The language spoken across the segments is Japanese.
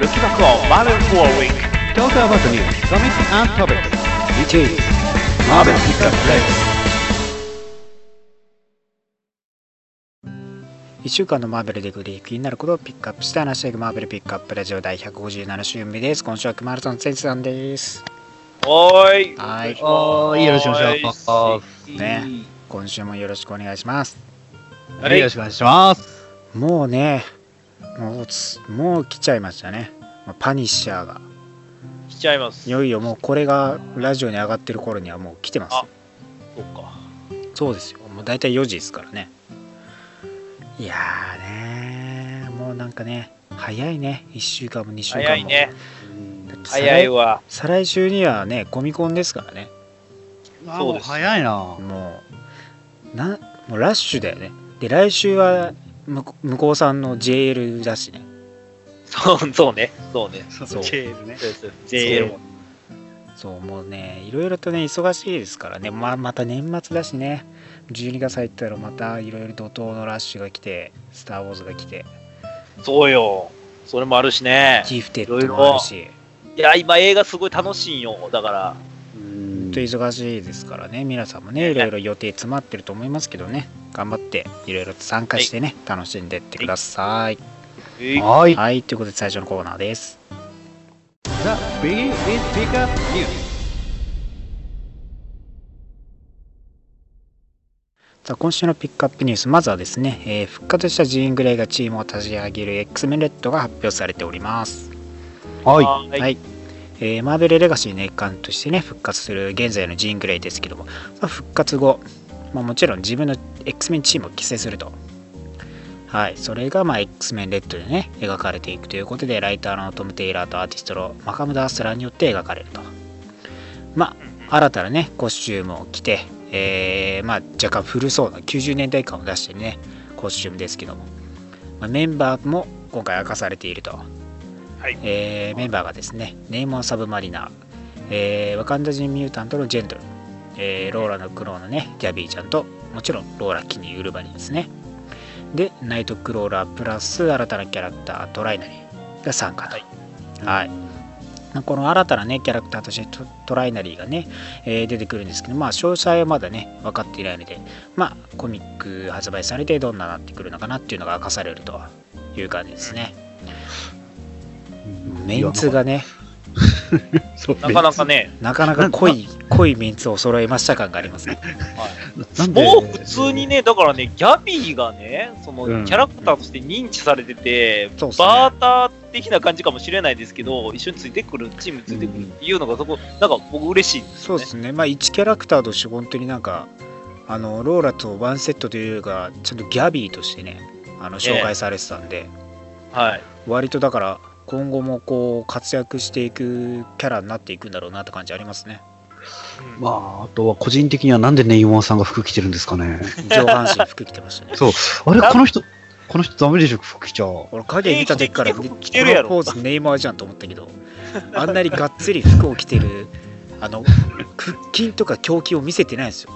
Looking back on Marvel for a week. Talk about the news, comics and topics. Which is Marvel Pickup Play. 1週間のマーベルでグリー気になることをピックアップして話していくマーベルピックアップラジオ第157週目です。今週はクマルトン先生さんです。おーい。はい。おーいよろしくお願いしますね今週もよろしくお願いします。はいよろしくお願いします。もうね、もうつもう来ちゃいましたね。まあパニッシャーが。来ちゃいます。いよいよもうこれがラジオに上がってる頃にはもう来てますよ。そっか。そうですよ。もう大体4時ですからね。いやーねもうなんかね、早いね。1週間も2週間も。早いね。早いわ。再来週にはね、コミコンですからね。あそうですも早いな。もう、なもうラッシュだよね。で、来週は向こ向こうさんの JL だしね。そう、そうね。そうね。そうそうチェールね。そうです。JL も。そう、もうね、いろいろとね、忙しいですからね。まあ、また年末だしね。12月入ったらまたいろいろ怒涛のラッシュが来て、スター・ウォーズが来て、そうよ。それもあるしね。ギフテッドもあるし、いや、今映画すごい楽しいんよ。だから。うん本当忙しいですからね。皆さんもね、いろいろ予定詰まってると思いますけどね。頑張っていろいろと参加してね、楽しんでってください。はい。はい、ということで最初のコーナーです。さあ今週のピックアップニュースまずはですね、えー復活したジーン・グレイがチームを立ち上げる X メンレッドが発表されておりますはい。ははいい、えーマーベルレガシーの一環としてね復活する現在のジーン・グレイですけども、まあ復活後、まあ、もちろん自分の X メンチームを結成すると。はいそれがまあ X メンレッドでね描かれていくということでライターのトム・テイラーとアーティストのマカム・ダースラーによって描かれると。まあ新たなねコスチュームを着て、えーまあ、若干古そうな90年代感を出してねコスチュームですけども、まあ、メンバーも今回明かされていると、はい。えーメンバーがですねネイモン・サブマリナー、えーワカンダ人ミュータントのジェンドル、えーローラのクローのねギャビーちゃんともちろんローラ・キニー・ウルバニですね。でナイトクローラープラス新たなキャラクタートライナリが参加と。はい。まあこの新たなねキャラクターとしてトトライナリーがね、えー出てくるんですけどまあ詳細はまだね分かっていないのでまあコミック発売されてどんななってくるのかなっていうのが明かされるという感じですねメンツがね。そう。なかなかね。なかなか濃い濃いメンツを揃えました感がありますね。なんでもう普通にね、だからね、ギャビーがね、そのうん。キャラクターとして認知されてて、そうっすね。バーター的な感じかもしれないですけど、一緒についてくる、チームについてくるっていうのが、そこ、なんか僕、嬉しいね。そうですね。まあ1キャラクターとして本当になんかあのローラとワンセットというかちゃんとギャビーとしてねあの紹介されてたんで、はい。割とだから今後もこう活躍していくキャラになっていくんだろうなって感じありますねうんまあ、あとは個人的にはなんでネイモンさんが服着てるんですかね。上半身服着てましたねそう。あれこの人、この人ダメでしょ、服着ちゃう。俺影見た時からえー着てるやろこのポーズネイマーじゃんと思ったけど あんなにがっつり服を着てるあの腹筋とか胸筋を見せてないんですよ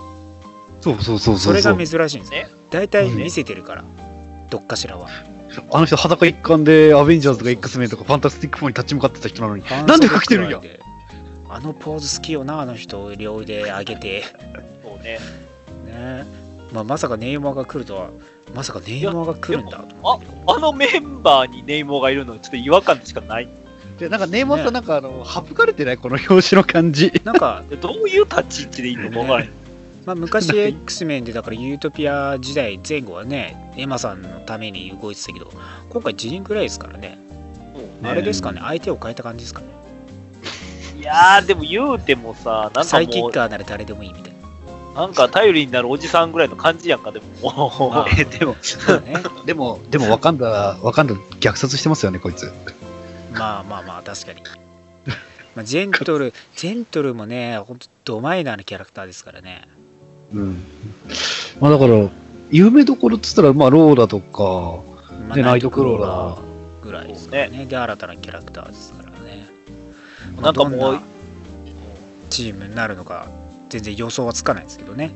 そうそうそうそそうそう。れが珍しいんですよね。大体見せてるからどっかしらはあの人裸一貫でアベンジャーズとか X メンとかファンタスティック4に立ち向かってた人なのに、なんで服着てるんや？あのポーズ好きよなあの人両腕上げてそうね。ねまあ、まさかネイマーが来るとはまさかネイマーが来るんだああのメンバーにネイモーがいるの、ちょっと違和感しかない。で、なんかネイモンさんなんかあの、省かれてない？この表紙の感じ。なんか、どういう立ち位置でいいのか分からへん。まあ、昔 X メンでだからユートピア時代前後はねエマさんのために動いてたけど今回ジーンぐらいですからねあれですかね相手を変えた感じですかね。いやー、でも言うてもさ、なんサイキッカーなら誰でもいいみたいな。なんか頼りになるおじさんぐらいの感じやんか、でも。まあえ、でも、ね。でも、でも、わかんだ、わかんだ、虐殺してますよね、こいつ。まあまあまあ確かに、まあ、ジェントルジェントルもねほんとドマイナーなキャラクターですからねうん。まあだから、有名どころっつったら、まあ、ローラとか、まあでナイトクローラー。ぐらいですからね。で新たなキャラクターですからね。なんかもうチームになるのか全然予想はつかないですけどね。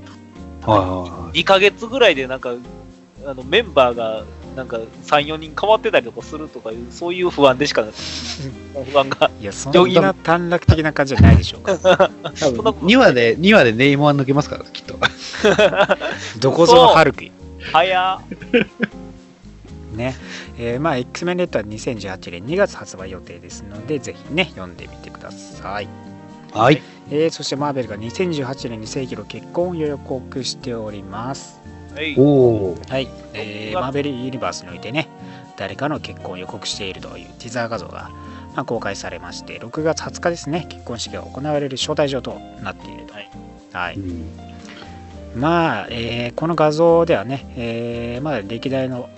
はいはいはい。2ヶ月ぐらいでなんか、あのメンバーがなんか3、4人変わってたりとかするとかいう、そういう不安でしか、不安が。いや、そんな短絡的な感じじゃないでしょうか。多分2話で、2話でネイモア抜けますから、きっと。どこぞのハルク。早ね。えーまあ、X メンレッドは2018年2月発売予定ですので、ぜひね、読んでみてください。はい。えーそしてマーベルが2018年に正規の結婚を予告しております。はいおお。はい。えーマーベルユニバースにおいてね、誰かの結婚を予告しているというティザー画像が、まあ、公開されまして、6月20日ですね、結婚式が行われる招待状となっていると。はいはい。うんまあ、えーこの画像ではね、えーまあ、歴代の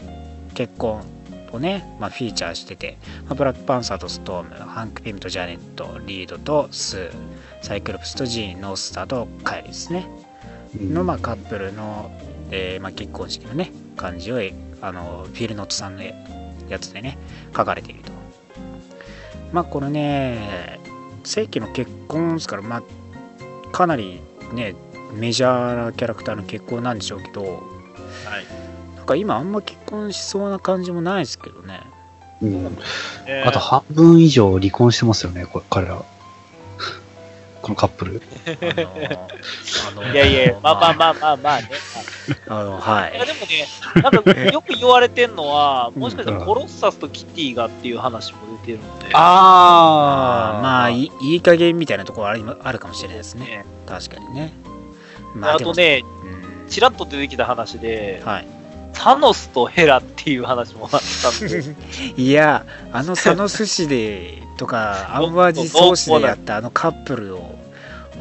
結婚をね、まあ、フィーチャーしてて、まあ、ブラックパンサーとストーム、ハンク・ピムとジャネット、リードとスー、サイクロプスとジーン、ノースターとカイルですね。の、まあ、カップルの、えーまあ、結婚式のね、感じを、えあの、フィルノットさんのやつでね、書かれていると。まあ、これね、正規の結婚ですから、まあ、かなりね、メジャーなキャラクターの結婚なんでしょうけど、はい。なんか今あんま結婚しそうな感じもないですけどね。うんえーあと半分以上離婚してますよね、これ彼ら。このカップル。あのいやいや、まあまあまあまあまあね。あのはいやでもね、なんかよく言われてんのは、もしかしたらコロッサスとキティがっていう話も出てるので、あーまあいいいい加減みたいなところありあるかもしれないですね。ね確かにね。あとね、ちらっと出てきた話で、はい。サノスとヘラっていう話もあったんで、いや、あの佐野寿司でとか、アンワージソースでやったあのカップルを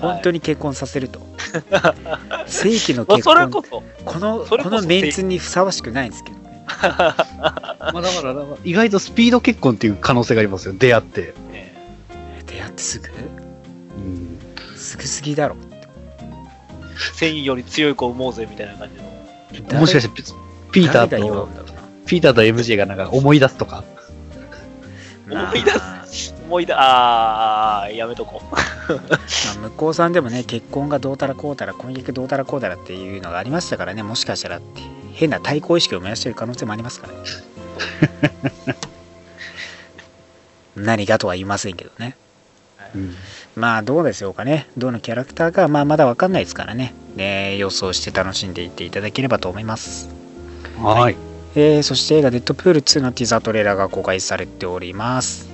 本当に結婚させると。正規のまあ結婚、それこそ、このそれこそこのメンツにふさわしくないんですけどね。まあだから、意外とスピード結婚っていう可能性がありますよ、出会って。ね出会ってすぐ？うんすぐすぎだろ。繊維より強い子を産もうぜみたいな感じの。もしかしてピピーターと、ピーターと MJ がなんか思い出すとか？思い出まあ思い出、あー、やめとこう。まあ、向こうさんでもね結婚がどうたらこうたら婚約どうたらこうたらっていうのがありましたからねもしかしたらって変な対抗意識を燃やしてる可能性もありますからね。何がとは言いませんけどね。うん。まあどうでしょうかね。どのキャラクターかまあまだわかんないですからね。ね予想して楽しんでいっていただければと思います。はい。えーそして映画「デッドプール2」のティザートレーラーが公開されております。いい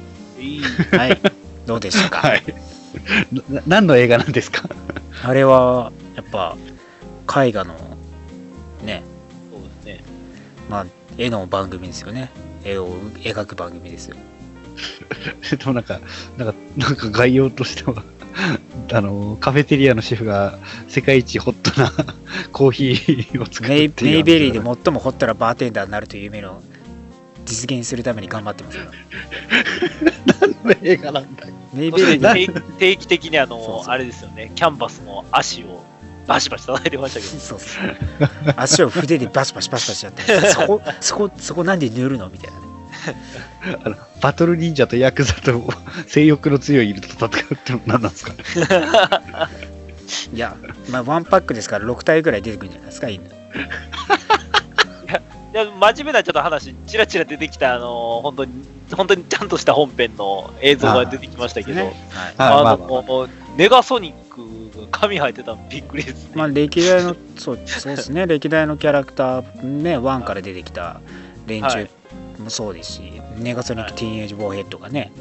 はいどうでしたか、はい。な何の映画なんですか？あれはやっぱ絵画のねそうですね。まあ、絵の番組ですよね。絵を描く番組ですよ。でもなんか、なんか、なんか概要としては、あの、カフェテリアのシェフが世界一ホットなコーヒーを作って。メイベリーで最もホットなバーテンダーになるという夢を実現するために頑張ってますから。何の映画なんだよ。メイベリー定期的にあのそうそう。あれですよね、キャンバスの足をバシバシ叩いてましたけど、そうそう。足を筆でバシバシバシバシやって そこそこそこなんで塗るの？みたいなね。あのバトル忍者とヤクザと性欲の強い犬と戦うってのは何なんですかいや、まあ、ワンパックですから6体ぐらい出てくるんじゃないですか、犬。いや真面目なちょっと話、ちらちら出てきた、あの本当に、本当にちゃんとした本編の映像が出てきましたけど、あの、ネガソニックが髪生えてたのびっくりですね。まあ、歴代のそうそうですね歴代のキャラクターね1から出てきた連中はいもそうですし、ネガソニック・ティーンエイジ・ボーヘッドがね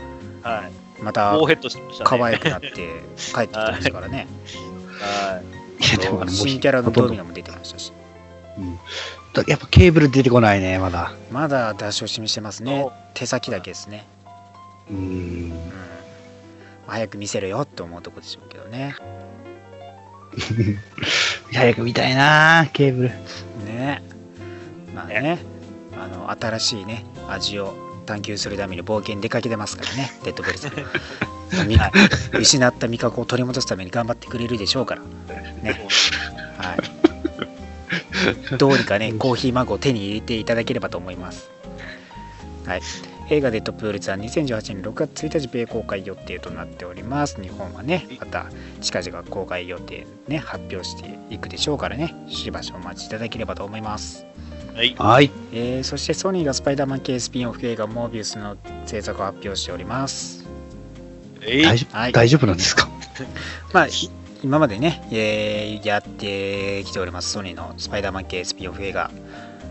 はい。またボーヘッドしてましたね。可愛くなって帰ってきてますからね。はい。いやでもあの新キャラのドミノも出てましたし、だやっぱケーブル出てこないね、まだ。まだ出し惜しみしてますね。手先だけですね。うーんうん。早く見せるよって思うとこでしょうけどね。早く見たいなケーブル。ねまあね、あの新しいね、味を探求するために冒険に出かけてますからね、デッドブルさん。み 失った味覚を取り戻すために頑張ってくれるでしょうから。ね。はい。どうにかね、コーヒーマグを手に入れていただければと思います。はい。映画デッドプール2は2018年6月1日米公開予定となっております。日本はね、また近々公開予定ね、発表していくでしょうからね、しばしお待ちいただければと思います。はい。はい。えーそしてソニーがスパイダーマン系スピンオフ映画モービウスの制作を発表しております。大丈はい夫、大丈夫なんですか？まあ、い今までね、えーやってきておりますソニーのスパイダーマン系スピンオフ映画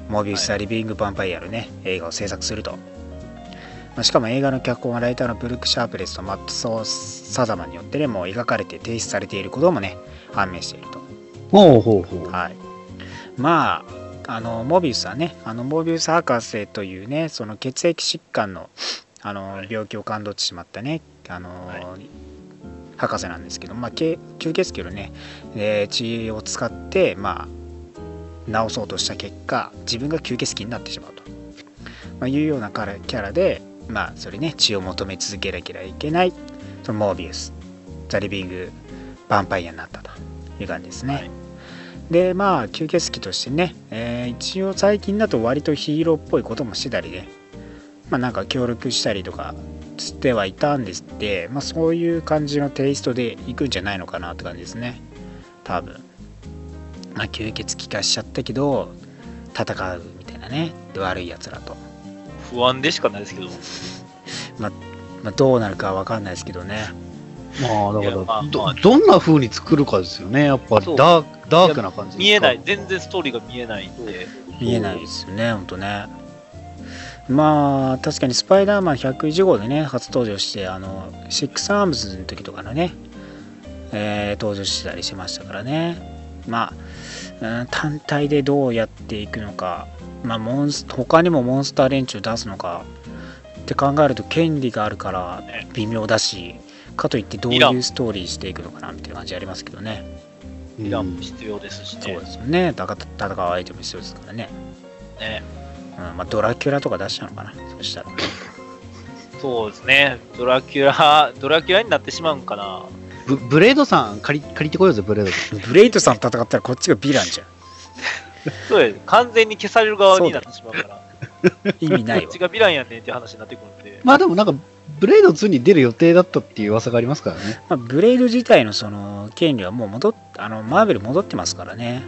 モービウス・ザ・リビング・ヴァンパイアのね、映画を制作すると。まあ、しかも映画の脚本はライターのブルック・シャープレスとマット・ソー・サザマンによってね、もう描かれて提出されていることもね、判明していると。ほうほうほう。はい。まあ、あの、モービウスはね、あの、モービウス博士というね、その血液疾患の、あの、病気を感動してしまったね、あの、博士なんですけど、まあ、け吸血鬼のね、えー血を使って、まあ、治そうとした結果、自分が吸血鬼になってしまうと。まあ、いうようなキャラで、まあ、それね、血を求め続けなきゃいけない、そのモービウス、ザ・リビング・ヴァンパイアになったと。いう感じですね。はい。でまあ吸血鬼としてね、えー一応最近だと割とヒーローっぽいこともしてたりね。まあなんか協力したりとかしてはいたんですってまあそういう感じのテイストでいくんじゃないのかなって感じですね。多分。まあ吸血鬼化しちゃったけど戦うみたいなね。で悪いやつらと、不安でしかないですけど。まあ、どうなるかは分かんないですけどね。まあ、だから、まあまどあ。どんな風に作るかですよね。やっぱりダーク、ダークな感じですか。見えない。全然ストーリーが見えないんで。見えないですよねほんとねまあ確かにスパイダーマン101号でね初登場してあのシックスアームズの時とかのね、えー登場してたりしましたからね。まあ、うん単体でどうやっていくのかまあモンス他にもモンスター連中出すのかって考えると権利があるから微妙だしかといってどういうストーリーしていくのかなみたいな感じありますけどね。イランも必要ですしね。そうですよね。戦戦う相手も必要ですからね。ね。うんまあ、ドラキュラとか出しちゃうのかなそしたらそうですね。ドラキュラ、ドラキュラになってしまうんかな。ブブレードさん借り、借りてこようぜ、ブレードさん。ブレイトさん戦ったらこっちがヴィランじゃそうです。完全に消される側になってしまうから。ん 意味ないわこっちがヴィランやねんっていう話になってくるんで。まあでもなんか、ブレード2に出る予定だったっていう噂がありますからね。まあ、ブレイド自体のその権利はもう戻っあのマーベル戻ってますからね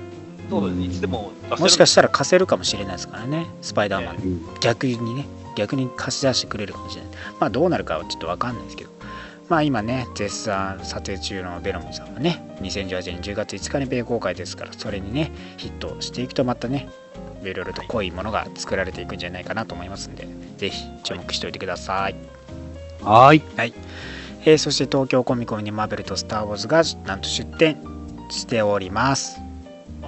そうです。いつでも出せる。もしかしたら貸せるかもしれないですからね。スパイダーマン、逆にね。逆に貸し出してくれるかもしれない。まあどうなるかはちょっと分かんないですけど。まあ今ね絶賛撮影中のベノムさんはね2018年10月5日に米公開ですからそれにねヒットしていくとまたねいろいろと濃いものが作られていくんじゃないかなと思いますんでぜひ注目しておいてください、はーい。えーそして東京コミコンにマーベルとスター・ウォーズがなんと出展しております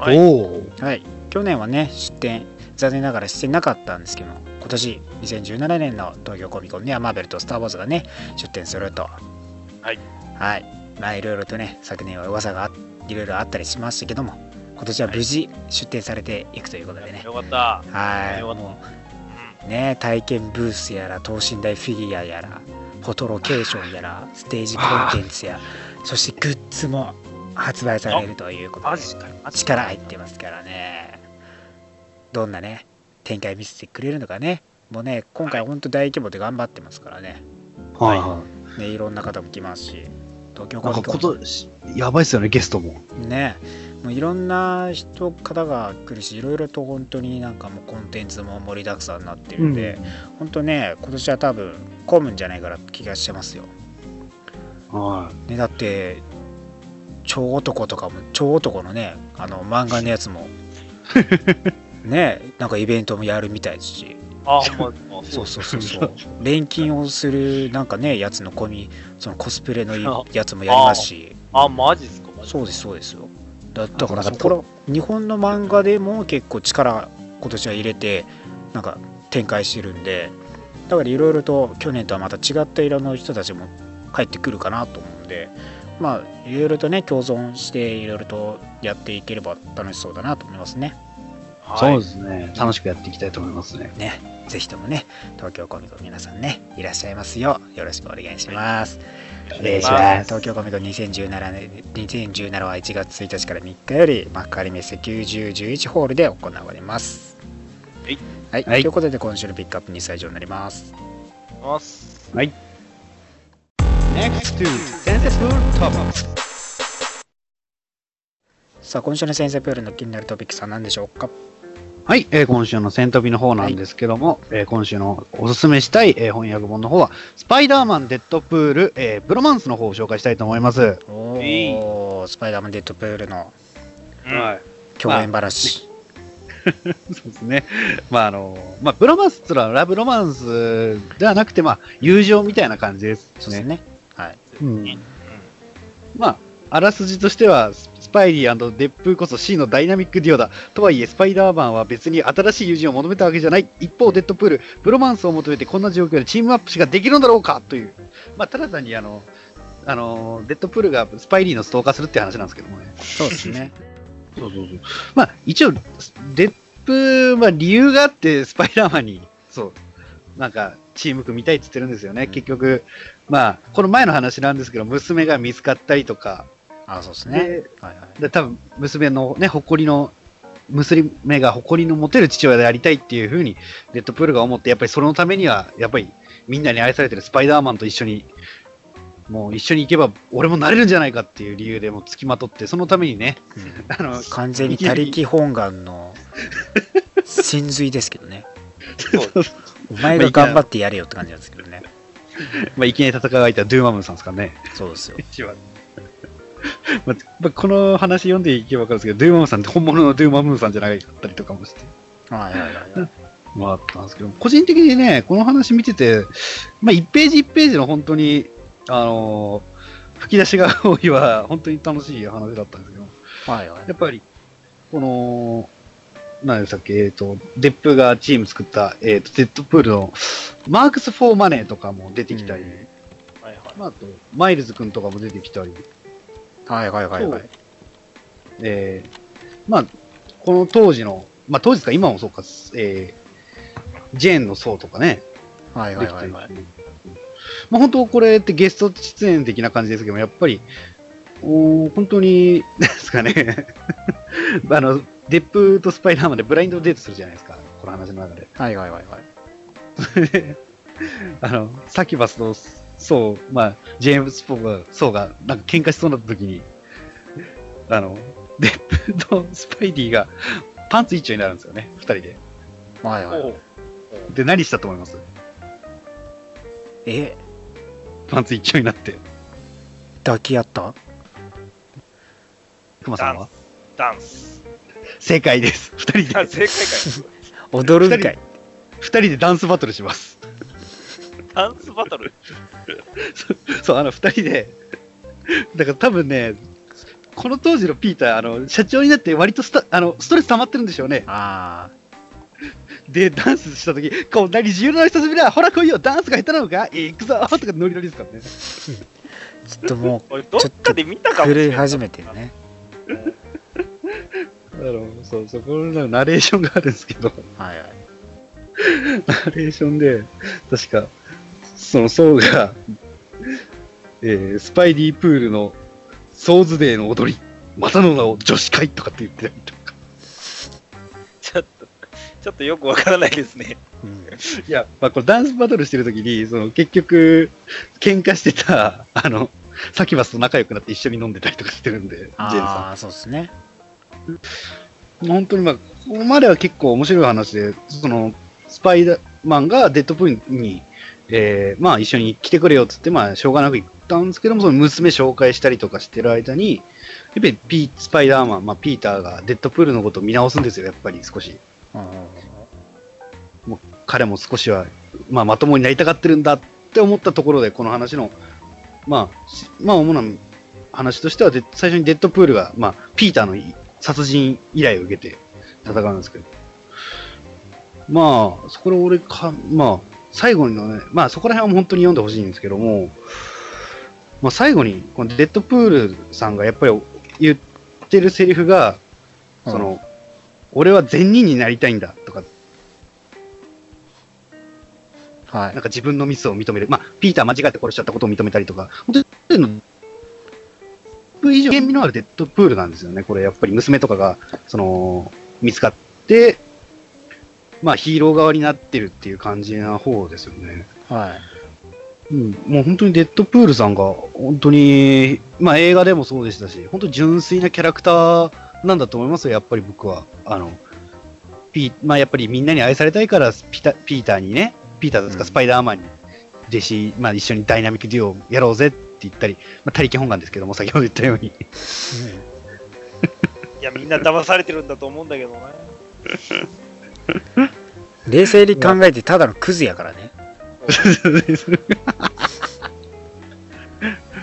はい。おお。はい、去年はね出展残念ながらしてなかったんですけど今年2017年の東京コミコンにはマーベルとスター・ウォーズがね出展すると。はい。はい。まあいろいろとね昨年は噂があいろいろあったりしましたけども今年は無事出展されていくということでね。よかった。はい。よかった。もうね体験ブースやら等身大フィギュアやらフォトロケーションやらステージコンテンツやそしてグッズも発売されるということで力入ってますからね。どんなね展開見せてくれるのかね。もうね今回本当大規模で頑張ってますからね。はいはい。ねいろんな方も来ますし。東京なんかこと、やばいっすよね、ゲストも。ね。もういろんな人方が来るしいろいろと本当になんかもうコンテンツも盛りだくさんになってるんで、本当ね今年は多分混むんじゃないかなって気がしてますよ、はね、だって超男とかも超男のねあの漫画のやつも ねなんかイベントもやるみたいですし。あ、ほんま。そう。そうそうそう錬金をするなんかねやつの込みそのコスプレのやつもやりますし。あ、マジっすか？マジそうですそうですよ。だだからこら日本の漫画でも結構力今年は入れてなんか展開してるんで。だからいろいろと去年とはまた違った色の人たちも帰ってくるかなと思うんでまあいろいろとね共存していろいろとやっていければ楽しそうだなと思いますねい。はいそうですね。楽しくやっていきたいと思いますね。ねぜひともね東京コミコン皆さんねいらっしゃいますよよろしくお願いします、おえー願いします東京コミコン2017年2017は1月1日から3日より幕張メッセ9011ホールで行われますはい、はいはいということで今週のピックアップ2歳以上になりますます。はい。Next to Sensible Topics. さあ今週の先生プールの気になるトピックスは何でしょうか？はい、えー今週の戦飛びの方なんですけども、えー今週のおすすめしたい、えー翻訳本の方は、スパイダーマン、デッドプール、えーブロマンスの方を紹介したいと思います。おいいおスパイダーマンデッドプールのうんはい。共演話、そうですね。まあ、あの、まあ、ブロマンスっていうのはラブロマンスではなくて、まあ、友情みたいな感じですね。そうですねはいうんねまあ、あらすじとしては、ススパイリーデップこそ C のダイナミックデュオだ。とはいえ、スパイダーマンは別に新しい友人を求めたわけじゃない。一方、デッドプール、ブロマンスを求めてこんな状況でチームアップしかできるんだろうかという。まあ、ただ単にあの、あの、デッドプールがスパイリーのストーカーするって話なんですけどもね。そうですね そうそうそう。まあ、一応、デップは理由があって、スパイダーマンに、そう、なんか、チーム組みたいって言ってるんですよね。うん結局、まあ、この前の話なんですけど、娘が見つかったりとか、あそうですね。ではいはい。で多分娘のね、誇りの、娘が誇りの持てる父親でありたいっていうふうに、デッドプールが思って、やっぱりそのためには、やっぱりみんなに愛されてるスパイダーマンと一緒に、もう一緒に行けば俺もなれるんじゃないかっていう理由でもう付きまとって、そのためにね、うん。あの、完全に他力本願の 真髄ですけどね。お前が頑張ってやれよって感じなんですけどね まあ、いきなり戦う相手はドゥーマムさんですからね。そうですよ。一番。まあまあ、この話読んでいけば分かるんですけど、ドゥーマムさんって本物のドゥーマムさんじゃなかったりとかもして、はいはいはいはい。まああったんですけど、個人的にね、この話見てて、まあ、1ページ1ページの本当に、あのー吹き出しが多いは、本当に楽しい話だったんですけど、はいはい。やっぱり、この、何でしたっけ、えっ、と、デップがチーム作った、えっ、と、デッドプールの、マークス・フォー・マネーとかも出てきたり、うん。はいはい。まあ、あと、マイルズ君とかも出てきたり、はいはいはいはい。えーまあ、この当時の、まあ当時か、今もそうか、えージェーンの層とかね、はいはいはいはい。まあ本当これってゲスト出演的な感じですけども、やっぱり、おー本当に、なんですかね、あの、デップとスパイダーマンでブラインドデートするじゃないですか、この話の中で。はいはいはいはい あの、サキュバスと、そう、まあ、ジェームス・ポーが、そうが、なんか喧嘩しそうになった時に、あの、デップとスパイディがパンツ一丁になるんですよね、二人で。はいはい。で、何したと思います？え？パンツ一丁になって。抱き合った？熊さんは？ダンス。正解です。二人あ、で、正解 踊るんかい二人でダンスバトルします。ダンスバトル？そう、あの、二人で、だから多分ね、この当時のピーター、あの、社長になって割とスタあのストレス溜まってるんでしょうね。あで、ダンスしたとき、こんなに自由な久しぶりだ、ほら来いよ、ダンスが下手なのか？行くぞとかノリノリですからね。あちょっとも俺、どっかで見たうかもしれない。震え始めてるね あの、そう、そこのナレーションがあるんですけど、はいはいナレーションで、確か、そのソウが、えースパイディープールのソーズデーの踊り、またの名を女子会とかって言ってたりとか。ちょっと、ちょっとよくわからないですね。うんいや、まあ、これダンスバトルしてるときに、その結局、喧嘩してた、あの、サキバスと仲良くなって一緒に飲んでたりとかしてるんで、ジェーンさん。ああそうですね本当にまあ、ここまでは結構面白い話で、その、スパイダーマンがデッドプールに、えーまあ一緒に来てくれよっつって、まあしょうがなく行ったんですけども、その娘紹介したりとかしてる間に、やっぱりピースパイダーマン、まあピーターがデッドプールのことを見直すんですよ、やっぱり少し。うんう彼も少しは、まあまともになりたがってるんだって思ったところで、この話の、まあ、しまあ主な話としてはで、最初にデッドプールが、まあ、ピーターのい殺人依頼を受けて戦うんですけど、まあ、そこで俺か、まあ、最後のね、まあそこら辺は本当に読んでほしいんですけども、まあ最後に、このデッドプールさんがやっぱり言ってるセリフが、その、俺は善人になりたいんだとか、はいなんか自分のミスを認める。まあ、ピーター間違って殺しちゃったことを認めたりとか、本当に、以上、厳味のあるデッドプールなんですよね。これ、やっぱり娘とかが、その、見つかって、まあ、ヒーロー側になってるっていう感じな方ですよね。はいうん、もう本当にデッドプールさんが、本当に、まあ映画でもそうでしたし、本当純粋なキャラクターなんだと思いますよ、やっぱり僕は。あの、ピー、まあやっぱりみんなに愛されたいからピタピーターにね、ピーターですか、うんスパイダーマンに弟子、まあ一緒にダイナミックデュオをやろうぜって言ったり、まあ他力本願ですけども、先ほど言ったように。いや、みんな騙されてるんだと思うんだけどね。冷静に考えてただのクズやからね。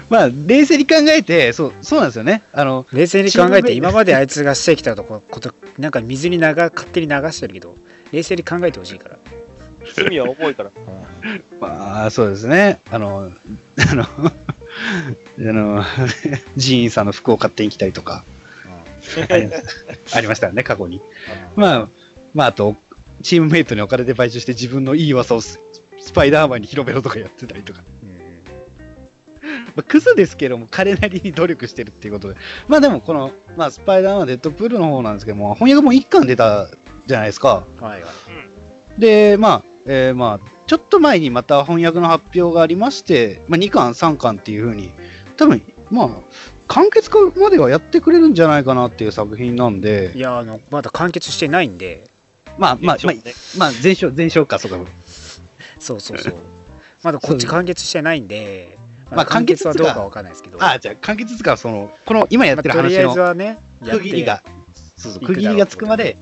まあ冷静に考えて、そう、そうなんですよね。あの、冷静に考えて今まであいつがしてきたとこことなんか水に流勝手に流してるけど冷静に考えてほしいから、罪は重いから。まあそうですね。あの、あの、あの、ジーンさんの服を勝手に着たりとか、ありありましたよね、過去に。まあ、まあ、あと、チームメイトにお金で買収して自分のいい噂をススパイダーマンに広めろとかやってたりとか。うんまあ、クズですけども、彼なりに努力してるっていうことで。まあでも、この、まあ、スパイダーマン、デッドプールの方なんですけども、翻訳も1巻出たじゃないですか。はいはいで、まあ、えーまあ、ちょっと前にまた翻訳の発表がありまして、まあ、2巻、3巻っていう風に、多分、まあ、完結化まではやってくれるんじゃないかなっていう作品なんでい、やあのまだ完結してないんでまあ、まあ、まあ、ねまあ、前哨、前哨か、そうか。そうそうそうまだこっち完結してないんで、ままああ、完結はどうかわかんないですけど、あ、じゃあ、完結つか、その、この、今やってる話の区切りが、そうそう、区切りがつくまで、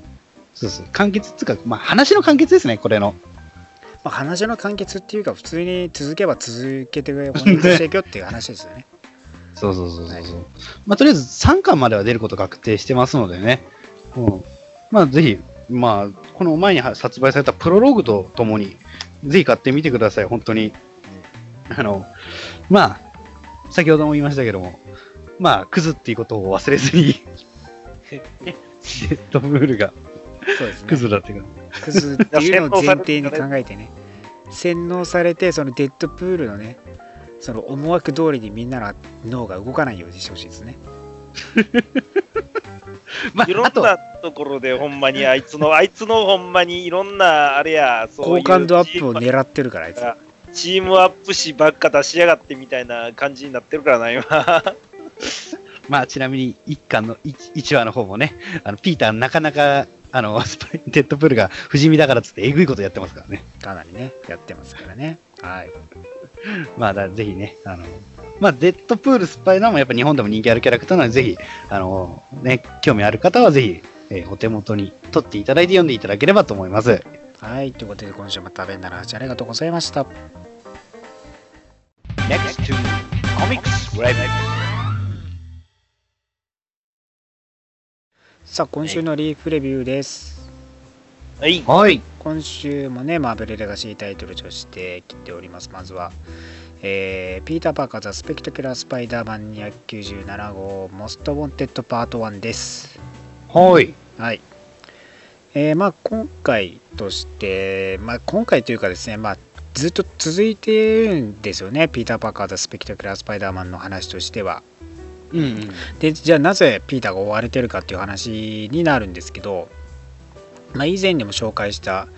そうそう、完結つか、まあ、話の完結ですね、これの。まあ、話の完結っていうか普通に続けば続けて翻訳していくよっていう話ですよねそうそうそうそう。はいまあ、とりあえず3巻までは出ること確定してますのでね。うん。まあ、ぜひ、まあ、この前に発売されたプロローグとともに、ぜひ買ってみてください、本当に。あの、まあ、先ほども言いましたけども、まあ、クズっていうことを忘れずに、デッドブールがそうですね。クズだっていうか、クズっていうのを前提に考えてね。洗脳されてそのデッドプールのねその思惑通りにみんなの脳が動かないようにしてほしいですね まいろあ、あと、んなところでほんまにあいつの、あいつのほんまにいろんな、あれや、そういう好感度アップを狙ってるからあいつチームアップしばっか出しやがってみたいな感じになってるからな、今。まあ、ちなみに1巻の 1, 話の方もね、あのピーターなかなか、あの、スパイデッドプールが不死身だからっつってえぐいことやってますからね。かなりねやってますからねはい まあ、だぜひね、あの、まあ、デッドプール、スパイダーもやっぱ日本でも人気あるキャラクターなので、ぜひ、あの、ね、興味ある方はぜひ、えーお手元に取っていただいて読んでいただければと思います。はいということで今週も食べなら8ありがとうございました Next topics. さあ今週のリーフレビューですはい。はい。今週もねマーベルレガシータイトルとして来ておりますまずはえーピーター・パーカー・ザ・スペクタキュラー・スパイダーマン297号モスト・ウォンテッド・パート1ですはい。はい。えーまあ今回として、まあ今回というかですね、まあずっと続いてるんですよね、ピーター・パーカー・ザ・スペクタキュラー・スパイダーマンの話としては。うん、うん。で、じゃあなぜピーターが追われてるかっていう話になるんですけど、まあ以前にも紹介した、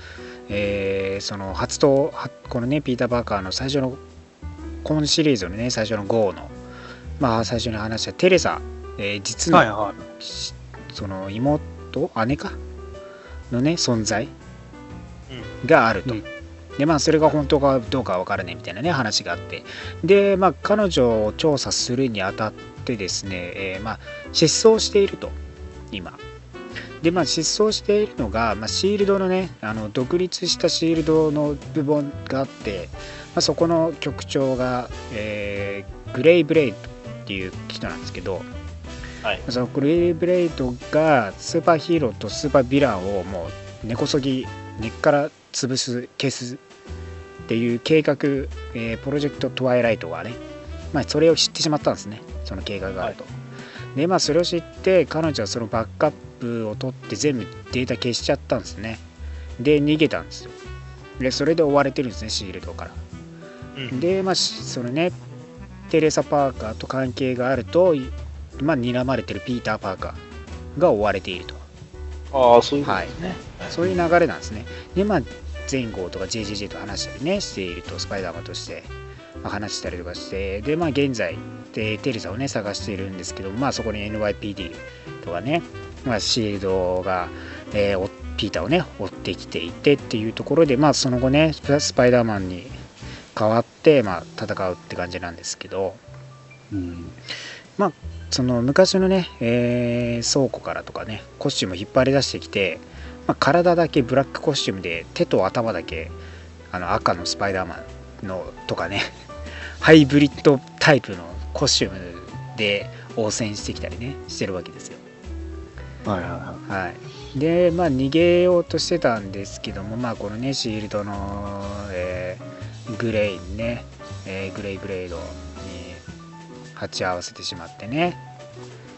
えーその初と、はこのね、ピーター・パーカーの最初の、今シリーズのね、最初の GO の、まあ最初に話したテレサ、えー実の、はいはしその妹姉か？のね存在があると、うん。でまあそれが本当かどうかわからないみたいなね話があって。でまあ彼女を調査するにあたってですね、えーまあ失踪していると今でまあ失踪しているのが、まあ、シールドのねあの独立したシールドの部分があって、まあ、そこの局長が、えーグレイ・ブレイドっていう人なんですけど、はいそのグレイ・ブレイドがスーパーヒーローとスーパーヴィランをもう根こそぎ根っから潰す消すっていう計画、えープロジェクト・トワイライトがね、まあ、それを知ってしまったんですねその計画があると。でまあそれを知って彼女はそのバックアップを取って全部データ消しちゃったんですね。で逃げたんですよ。でそれで追われてるんですねシールドから。うんでまあしそのねテレサ・パーカーと関係があると、いまあ、睨まれてるピーター・パーカーが追われていると。ああ、そういうことですね。そういう流れなんですね。で、まあ、前後とか JJJ と話したりね、していると、スパイダーマンとして、まあ、話したりとかして、で、まあ、現在、でテレサをね、探しているんですけど、まあ、そこに NYPD とかね、まあ、シールドが、えーピーターをね追ってきていてっていうところでまあその後ねスパイダーマンに代わってまあ戦うって感じなんですけどうんま。その昔のね、えー倉庫からとかねコスチューム引っ張り出してきて、まあ、体だけブラックコスチュームで手と頭だけあの赤のスパイダーマンのとかねハイブリッドタイプのコスチュームで応戦してきたりねしてるわけですよ。はいはいははい、でまあ逃げようとしてたんですけどもまあこのねシールドの、えーグレイにね、えーグレイブレードに鉢合わせてしまってね。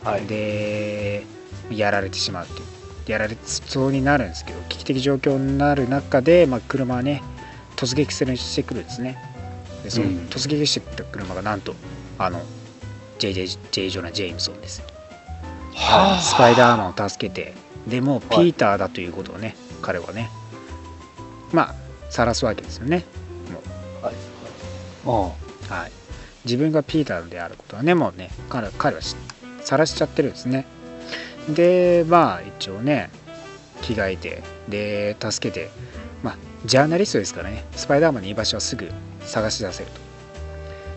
はい。でやられてしまうっていう。やられそうになるんですけど危機的状況になる中で、まあ、車はね突撃するしてくるんですね。でそのうん。突撃してきた車がなんとあの JJ J. ジョナ・ジェームソンです。はあ。スパイダーマンを助けて。でもうピーターだということをね、彼はねまあ晒すわけですよね。あ。はい。自分がピーターであることはねもうね彼彼はし晒しちゃってるんですね。でまあ一応ね着替えてで助けて。まあジャーナリストですからねスパイダーマンの居場所はすぐ探し出せると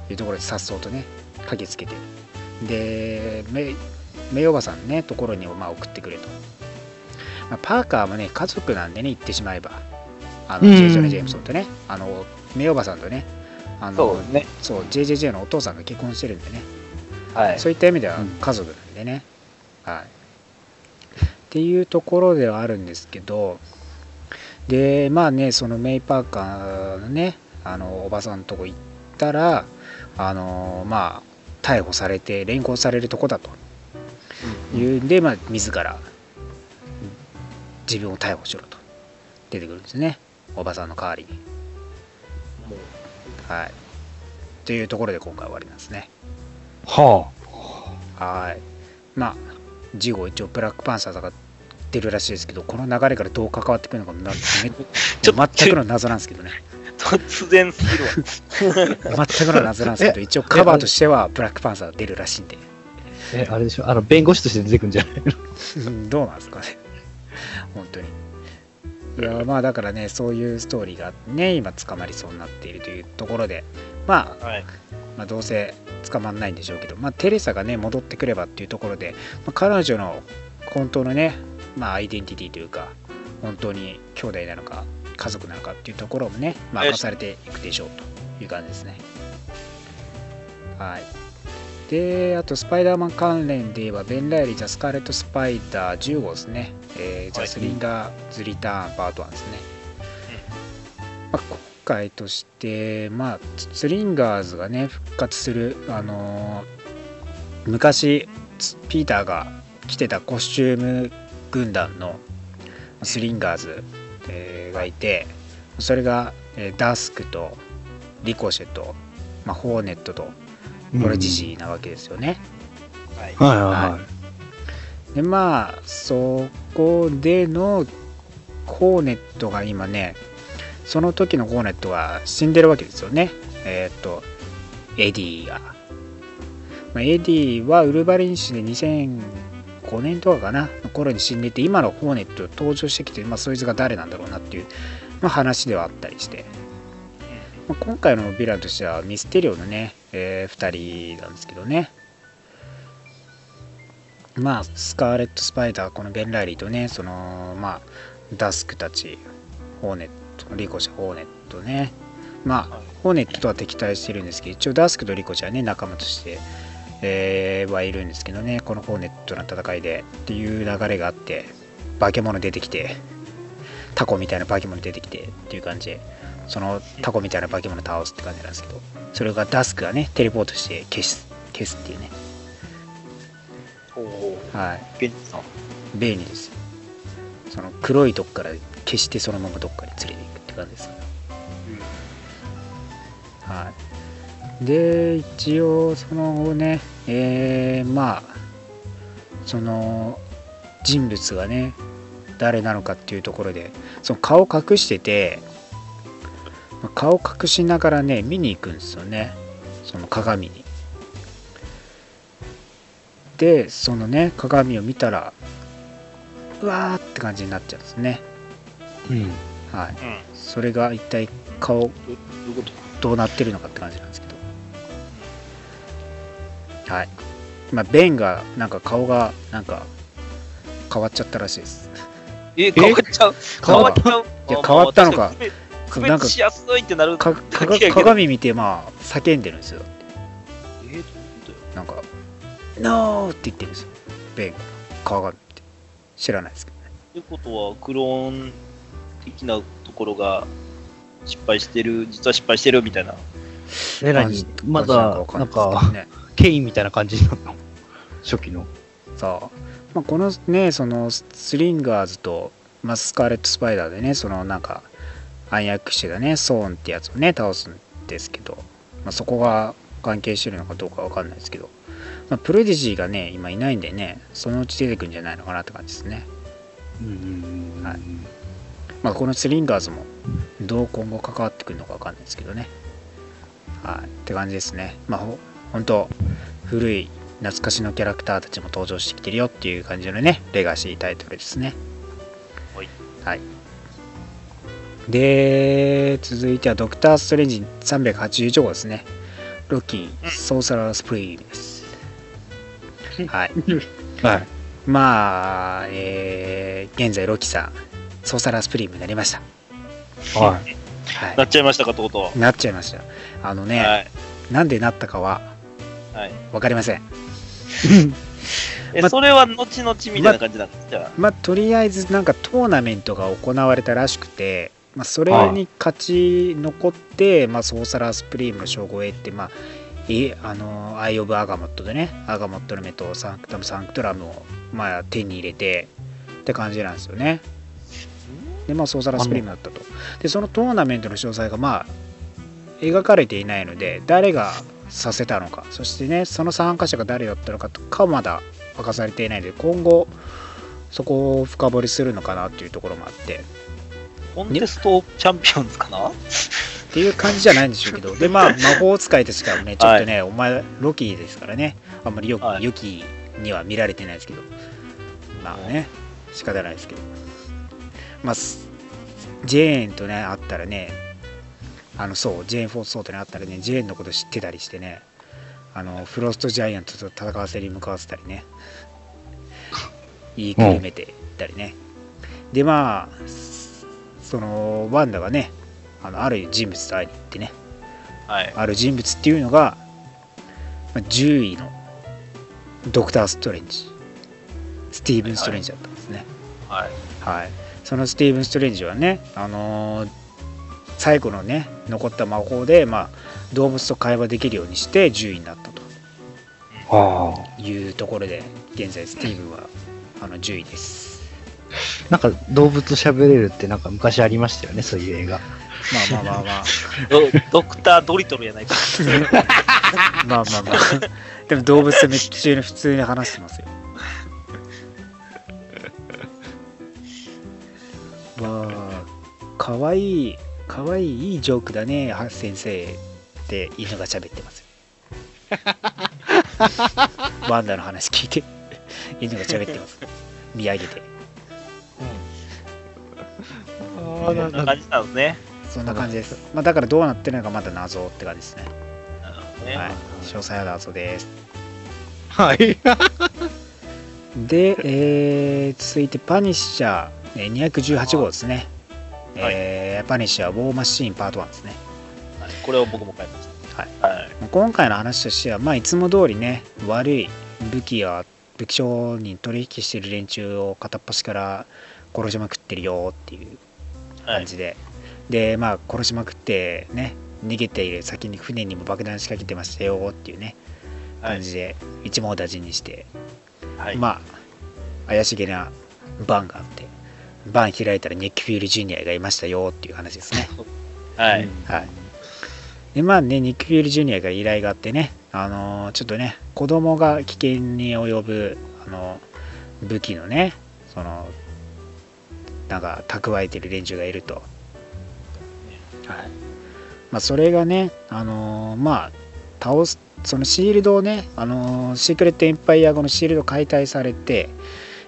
いうところでさっそうとね駆けつけてでメイメイおばさんのねところにもまあ送ってくれと、まあ、パーカーもね家族なんでね言ってしまえばあのうん J. ジョナ・ジェームソンとねあのメイおばさんとねあのそうね。そう JJJ のお父さんが結婚してるんでね、はい。そういった意味ではうん家族なんでね、はいっていうところではあるんですけどでまあねそのメイ・パーカーのねあのおばさんのとこ行ったらあのまあ逮捕されて連行されるとこだと。いうん。で、まあ、自ら自分を逮捕しろと。出てくるんですね。おばさんの代わりに。はい。というところで今回終わりなんですね。ははい。まあ、事後一応ブラックパンサーズが出るらしいですけど、この流れからどう関わってくるのかな めちょっと全くの謎なんですけどね。突然すぎるわ。全くの謎なんですけど、一応カバーとしてはブラックパンサーが出るらしいんで、あ。え、あれでしょ？あの、弁護士として出てくんじゃないの？うんどうなんですかね。本当に。いやまあだからね、そういうストーリーがね、今捕まりそうになっているというところで、まあ、はい。まあ、どうせ捕まんないんでしょうけど、まあ、テレサがね戻ってくればっていうところで、まあ、彼女の本当のね、まあ、アイデンティティというか本当に兄弟なのか家族なのかっていうところもね、ま明かされていくでしょうという感じですね。はい。であとスパイダーマン関連で言えばベン・ライリー・ザ・スカーレット・スパイダー10号ですね、えーザ・はい。スリンガーズ・リターンパート1ですね、まあ、今回として、まあ、スリンガーズがね復活する、あのー昔つピーターが着てたコスチューム軍団のスリンガーズ、えーがいてそれが、えーダスクとリコシェと、まあ、ホーネットとこれジジイなわけですよね。はい。はいはいはでまあそこでのホーネットが今ねその時のホーネットが死んでるわけですよね。えっ、とエディが、まあ、エディはウルヴァリン誌で2005年とかかなの頃に死んでて今のホーネット登場してきて、まあ、そいつが誰なんだろうなっていう、まあ、話ではあったりして、まあ、今回のヴィランとしてはミステリオのね、え2人なんですけどね。まあスカーレット・スパイダーこのベン・ライリーとねそのまあダスクたちホーネットリコシャホーネットね。まあホーネットとは敵対してるんですけど一応ダスクとリコシャはね仲間として、えーはいるんですけどねこのホーネットの戦いでっていう流れがあって化け物出てきてタコみたいな化け物出てきてっていう感じでそのタコみたいな化け物倒すって感じなんですけどそれがダスクがねテレポートして消す消すっていうね。はい。現実さん。便利です。よその黒いとこから消してそのままどっかに連れていくって感じです。はい。で一応そのねえー、まあその人物がね誰なのかっていうところでその顔隠しててまあ顔隠しながらね見に行くんですよねその鏡にでそのね鏡を見たらうわーって感じになっちゃうんですねうん。はい。うん。それが一体顔どうなってるのかって感じなんですけど。はい。まあ、ベンが、なんか顔が、なんか、変わっちゃったらしいです。え、変わっちゃう？変わっちゃう？いやあ変わったのか区別なんか区別しやすいってなるかだかけやけど鏡見て、まあ、叫んでるんですよ。えーどういうことよなんか、ノーって言ってるんですよ。ベンが。鏡見て。知らないですけどね。ってことは、クローン的なところが失敗してる、実は失敗してるみたいな。え、なにまだ、なんか、ね、ケインみたいな感じになるの？初期の。さあ、まあ、このねそのスリンガーズと、まあ、スカーレット・スパイダーでねそのなんか暗躍してたねソーンってやつをね倒すんですけど、まあ、そこが関係してるのかどうかわかんないですけど、まあ、プレディジーがね今いないんでねそのうち出てくるんじゃないのかなって感じですね、うん。はい。まあ、このスリンガーズもどう今後関わってくるのかわかんないですけどね。はい。って感じですね。まあほ本当古い懐かしのキャラクターたちも登場してきてるよっていう感じのねレガシータイトルですね。はい、はい、で続いてはドクター・ストレンジ381号です。ねロッキーうん。ソーサラー・スプリームですはい。はい。まあ、えー現在ロキさんソーサラー・スプリームになりました。はい。はなっちゃいましたか、とうとうなっちゃいました。あのう。ね、はい。なんでなったかははい。分かりません。え、まそれは後々みたいな感じなんですじゃまあとりあえずなんかトーナメントが行われたらしくて、まあ、それに勝ち残って、まあ、ソーサラースプリームの称号を得て、まあ、えあのアイ・オブ・アガモットでねアガモットの目とサンクタム・サンクトラムを、まあ、手に入れてって感じなんですよね。でまあソーサラースプリームだったと。でそのトーナメントの詳細がまあ描かれていないので誰がさせたのか。そしてねその参加者が誰だったのかとかはまだ明かされていないので今後そこを深掘りするのかなっていうところもあって。コンテストチャンピオンズかな？っていう感じじゃないんでしょうけど。でまあ魔法使いとしてはねちょっとね、お前ロキですからね。あんまりよく、はい。良きには見られてないですけど。まあね仕方ないですけど。まあすジェーンとね会ったらねあのそうジェーン・フォースソートに会ったらねジェーンのこと知ってたりしてねあのフロストジャイアントと戦わせに向かわせたりね言いくるめていったりね、でまあそのワンダがねあのある人物と会いに行ってねはい。ある人物っていうのが、まあ、10位のドクター・ストレンジスティーブン・ストレンジだったんですねはい。はい、そのスティーブン・ストレンジはね、あのー最後のね残った魔法で、まあ、動物と会話できるようにして10位になったとああ。いうところで現在スティーブンはあの10位ですなんか動物喋れるってなんか昔ありましたよね、そういう映画。まあまあまあまあ ドドクター・ドリトルやないか。まあまあまあでも動物めっちゃ普通に話してますよ まあかわいいかわいいいいジョークだねは先生って犬が喋ってます。よ ワンダの話聞いて犬が喋ってます。見上げて。あこんな感じなんですね。そんな感じです、まあ、だからどうなってるのかまだ謎って感じですね。なるほどね。はい。詳細は謎です。はい。で、えー続いてパニッシャー。えー218号ですね、はい。えーパニッシャーウォーマシーンパート1ですねはいこれを僕も買いました。はい。今回の話としては、まあ、いつも通りね悪い武器や武器商に取引してる連中を片っ端から殺しまくってるよっていうはい。感じで、でまあ殺しまくってね逃げている先に船にも爆弾仕掛けてましたよっていうねはい感じで一網打尽にして、はい。まあ怪しげなバンがあってバン開いたらニック・フィール・ジュニアがいましたよっていう話ですね。はい。はい。でまあねニック・フィール・ジュニアから依頼があってねあのーちょっとね子供が危険に及ぶあの武器のねそのなんか蓄えてる連中がいると。はい。まあそれがねあのーまあ倒すそのシールドをね、あのーシークレットエンパイア後のシールド解体されて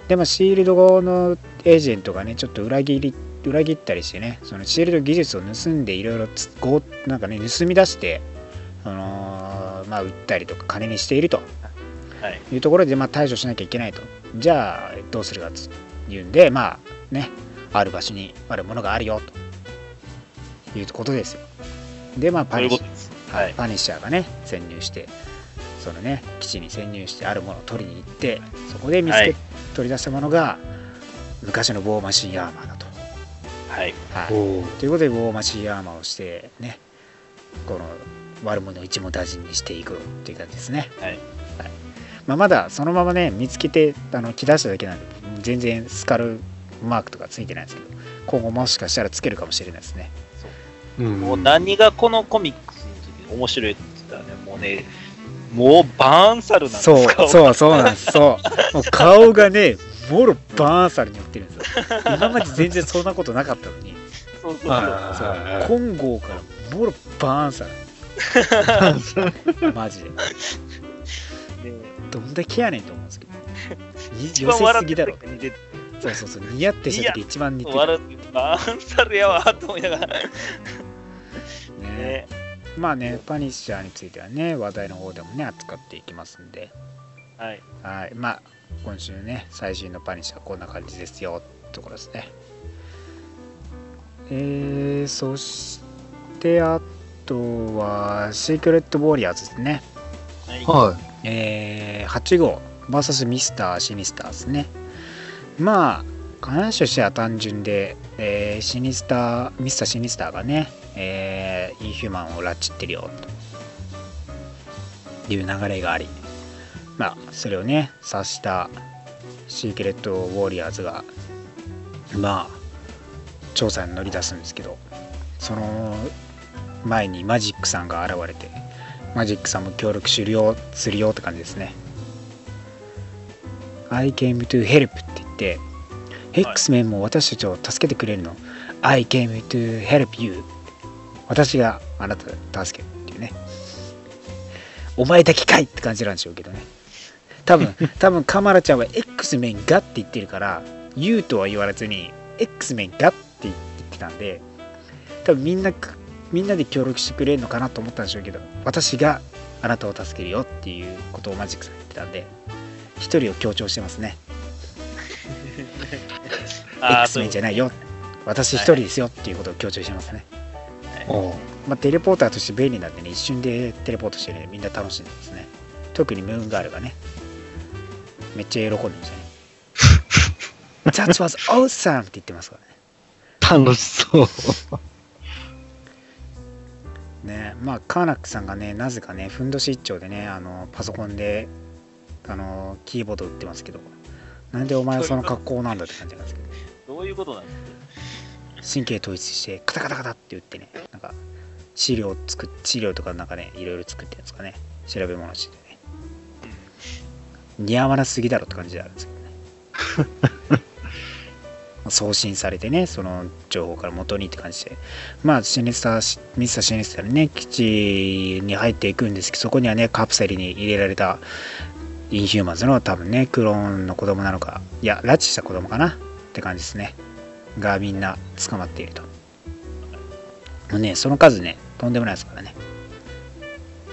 でまあシールド後のエージェントがねちょっと裏切り裏切ったりしてねそのシールド技術を盗んでいろいろなんかね盗み出して、あのーまあ、売ったりとか金にしているとはい。いうところで、まあ、対処しなきゃいけないとじゃあどうするかというんでまあねある場所にあるものがあるよということですよでまあとパニッシいうことです。はい。パニッシャーがね潜入してそのね基地に潜入してあるものを取りに行ってそこで見つけ、はい取り出したものが昔のボーマシンアーマーだと。はい。はい、おということでボーマシンアーマーをしてねこの悪者を一網打尽にしていくっていう感じですね。はい。まあ、まだそのままね見つけてあの着出しただけなんで全然スカルマークとかついてないんですけど今後もしかしたらつけるかもしれないですね。うんもう何がこのコミックスの時面白いかって言ったらね、もうね、もうバーンサルなんですそうかそうそうなんですそう もう顔がねもろバーンサルに寄ってるんですよ。今まで全然そんなことなかったのに。そうそうそう。金剛からもろバーンサルマジで。ねどんだけやねんと思うんですけど。寄せすぎだろ。そうそうそう。似合ってした時一番似てる。バーンサルやわと思いながら。ね。ね。まあねパニッシャーについてはね話題の方でもね扱っていきますんで。はい。はい。まあ今週ね最新のパニッシャーこんな感じですよってところですね。えー、そしてあとはシークレット・ウォリアーズですね。はい。はえー、8号 VS ミスター・シニスターですね。まあ話としては単純で、えーシニスターミスター・シニスターがね、えーインヒューマンを拉致ってるよという流れがありまあそれをね察したシークレット・ウォリアーズがまあ調査に乗り出すんですけどその前にマジックさんが現れてマジックさんも協力するよするよって感じですね。I came to help って言って、X メンも私たちを助けてくれるの。I came to help you 私があなたを助けるっていうね。お前だけかいって感じなんでしょうけどね。多分多分カマラちゃんは X メンがって言ってるから You とは言われずに X メンがって言ってたんで多分みんなみんなで協力してくれるのかなと思ったんでしょうけど私があなたを助けるよっていうことをマジックさん言ってたんで一人を強調してますね。X メンじゃないよ。私一人ですよっていうことを強調してますね、い。おう。まあ、テレポーターとして便利なんでね一瞬でテレポートしてるんでみんな楽しんでますね。特にムーンガールがねめっちゃ喜んでましたね。That was awesome! って言ってますからね。楽しそう。ねまあカーナックさんがねなぜかねふんどし一丁でねあのパソコンであのキーボード打ってますけどなんでお前はその格好なんだって感じなんですけど。どういうことなんですか？神経統一してカタカタカタって打ってねなんか資料作っ資料とかなんかねいろいろ作ってるんですかね調べ物して似合わなすぎだろって感じであるんですけどね。送信されてねその情報から元にって感じで。まあシニスターミスターシニスターのね基地に入っていくんですけどそこにはねカプセルに入れられたインヒューマンズの多分ねクローンの子供なのかいや拉致した子供かな？って感じですね。がみんな捕まっていると。もうねその数ねとんでもないですからね、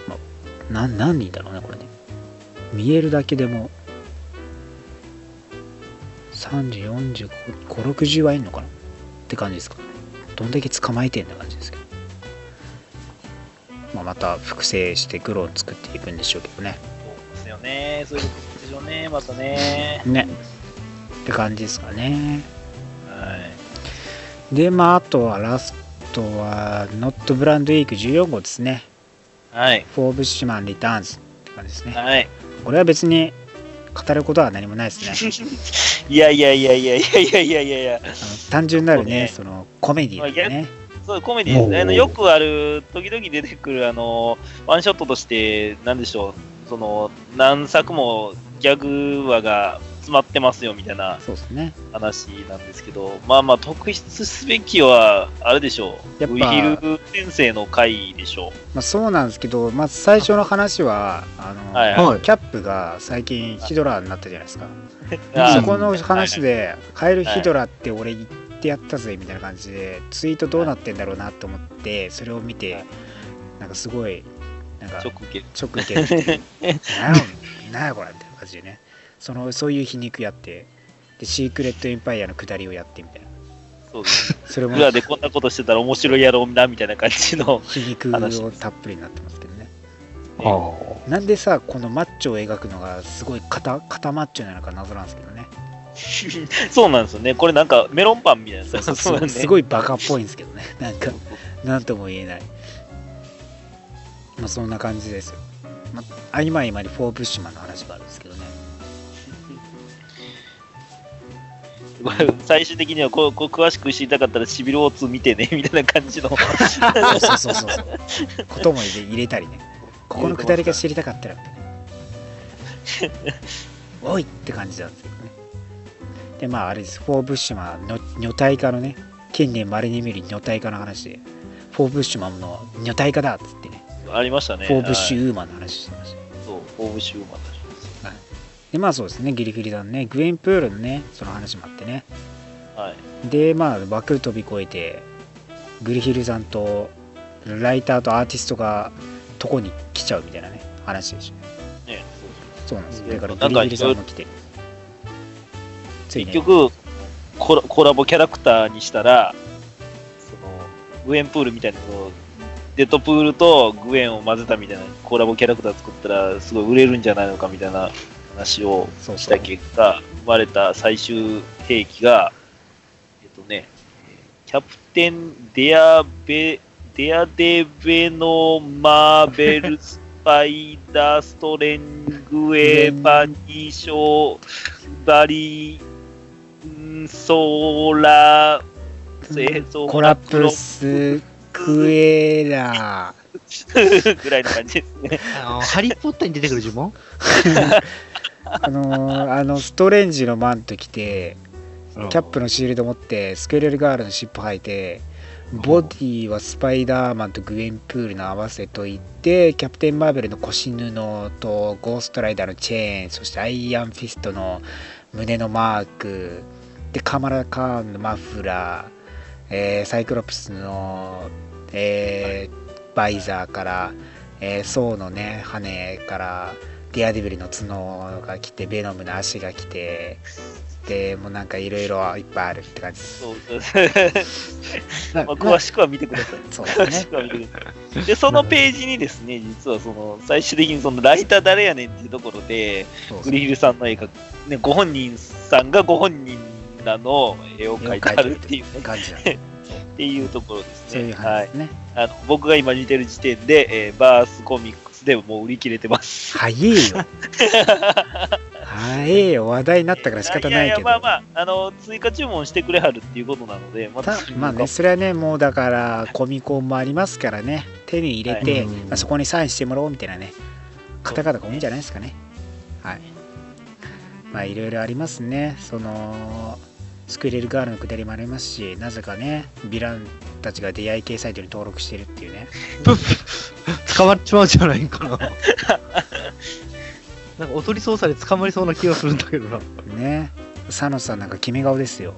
まあ、な何人だろうねこれね。見えるだけでも30405060はいんのかな？って感じですかねどんだけ捕まえてんな感じですけど、まあ、また複製してグロを作っていくんでしょうけどねそうですよね。そういうことでしょうね。またね。ねって感じですかねはい。でまああとはラストはノットブランドウィーク14号ですねはい。フォーブッシュマンリターンズって感じですねはい。これは別に語ることは何もないですね。いやいやいやいやいやいやいやいや。いや。単純なるねそそのコメディなんでね。そうコメディです。あのよくある、時々出てくる、あの、ワンショットとして、なんでしょう、その、何作もギャグ話が詰まってますよみたいな話なんですけど、まあまあ、特筆すべきは、あれでしょう。やっぱウィヒル先生の回でしょまあ、そうなんですけどまず最初の話はあの、はいはい。キャップが最近ヒドラーになったじゃないですか、そこの話でカエル・ヒドラーって俺ってやったぜみたいな感じでツイートどうなってんだろうなと思ってそれを見てなんかすごいなんか直受け。直受け なやこれみたいな感じでねそのそういう皮肉やってでシークレットエンパイアの下りをやってみたいな。そうです。それも裏でこんなことしてたら面白いやろうな、みたいな感じの。皮肉をたっぷりになってますけどね。あなんでさこのマッチョを描くのがすごい肩肩マッチョなのか謎なんですけどね。そうなんですよね。これなんかメロンパンみたいなそうそう。そうそうすごいバカっぽいんですけどね。なんかなんとも言えない。まあそんな感じですよ、まあ、合間合間にフォーブッシュマンの話があるんです 最終的にはこうこう詳しく知りたかったらシビル O2 見てね みたいな感じの。そうそうそうそう。ことも入れ入れたりね。ここのくだりが知りたかったら。おいって感じなんですけどね。でまああれです。フォーブッシュマンの女体化のね近年まれに見る女体化の話で。フォーブッシュマンの女体化だっつってね。ありましたね。フォーブッシはい。ュウーマンの話してました。そう、フォーブッシュウーマンでまあそうですねギリギリだね。グエンプールのねその話もあってね。はい。でまあ枠飛び越えてグリヒルさんとライターとアーティストがとこに来ちゃうみたいなね話でしょ。ね、そうなんですだからグリヒルさんも来て。ついね。結局コラ、コラボキャラクターにしたら、その、グエンプールみたいなのを、デッドプールとグエンを混ぜたみたいなコラボキャラクター作ったら、すごい売れるんじゃないのかみたいな話をした結果、生まれた最終兵器が、えっとね、キャプテン・デアベ、デアデベノ・マーベル・スパイダー・ストレング・エヴァニショバリんソーラー、ソコラプスクエラ ぐらいの感じですね。あのハリー・ポッターに出てくる呪文？あのーあのストレンジのマント着てキャップのシールド持ってスクレルガールの尻尾履いてボディはスパイダーマンとグエンプールの合わせといてキャプテン・マーベルの腰布とゴーストライダーのチェーンそしてアイアンフィストの胸のマークでカマラ・カーンのマフラー、えーサイクロプスの、えーバイザーから、えーソーのね羽からディアデビルの角が来てベノムの足が来てでもうなんかいろいろいっぱいあるって感じ。ですそうまあ詳しくは見てください。そうですね。詳しくは見てください。で、そのページにですね、実はその、最終的にその、ライター誰やねんっていうところで、グリヒルさんの絵が、ね、ご本人さんがご本人らの絵を描いてあるっていうね、感じ っていうところですね。そういうはい。あの僕が今見てる時点で、えーバースコミックスでもう売り切れてます。早えよ。早えよ。話題になったから仕方ないけど。ややまあまあ、あの、追加注文してくれはるっていうことなので、またまあねそれはねもうだからコミコンもありますからね。手に入れて、はいまあ、そこにサインしてもらおうみたいなね方々が多いんじゃないですかね。はい。まあいろいろありますね。そのスクレルガールのくだりもありますしなぜかねヴィランたちが出会い系サイトに登録してるっていうね。捕まっちまうんじゃないんかな。なんかおとり捜査で捕まりそうな気がするんだけどな。ね。サノスさんなんか決め顔ですよ。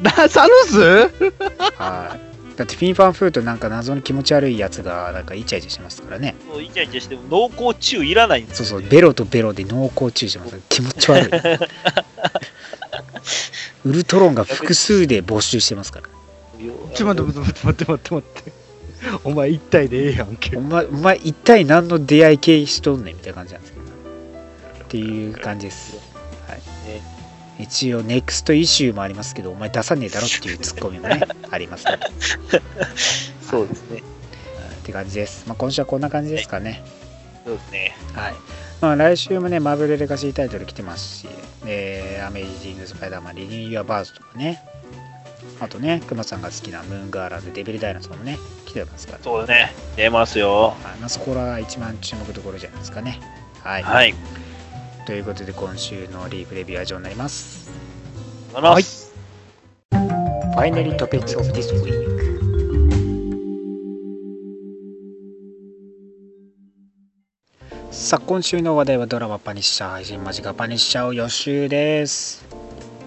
な、サノス？はい。だってフィンファンフーとなんか謎の気持ち悪いやつがなんかイチャイチャしてますからね。そうイチャイチャしても濃厚中いらないんですよ、ね。そうそうベロとベロで濃厚注意してます。気持ち悪い ウルトロンが複数で没収してますからちょ、待って待って待って待って待って。お前一体でええやんけお。前お前一体何の出会い系しとんねんみたいな感じなんですけどっていう感じです、はいね一応ネクストイシューもありますけどお前出さねえだろっていうツッコミもね ありますね そうですね。って感じです、まあ、今週はこんな感じですかねそうですね。はい。まあ、来週もね、マーベルレガシータイトル来てますし、えーアメイジング・スパイダーマン、リニュー・ユア・バウズとかね、あとね、クマさんが好きなムーンガール・アンド・デビル・ダイナソーもね、来てますから、そうですね。出ますよ。はいまあ、そこらが一番注目どころじゃないですかね。はい。はい。ということで、今週のリーフレビューは以上になります。ありがとうございます。 Final topics of this week さあ、今週の話題はドラマパニッシャー配信間近パニッシャーを予習です。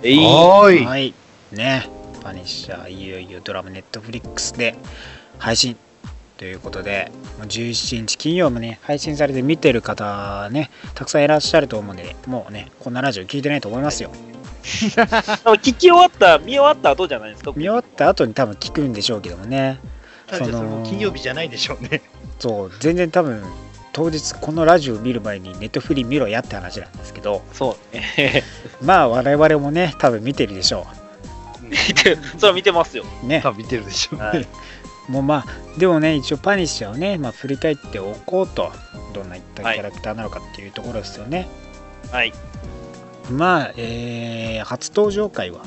えいはーい。はい。ね。パニッシャーいよいよドラマネットフリックスで配信ということでもう17日金曜もね配信されて見てる方ねたくさんいらっしゃると思うんでもうねこんなラジオ聞いてないと思いますよ 聞き終わった、見終わった後じゃないですか。見終わった後に多分聞くんでしょうけどもねその金曜日じゃないでしょうね。そう全然多分当日このラジオ見る前にネットフリ見ろやって話なんですけどそうね。まあ我々もね多分見てるでしょ見て、それは見てますよ。うね多分見てるでしょうね。はい。もうまあでもね一応パニッシャーをね、まあ、振り返っておこうとどんないったキャラクターなのかっていうところですよね、はい。まあ、えー初登場回は、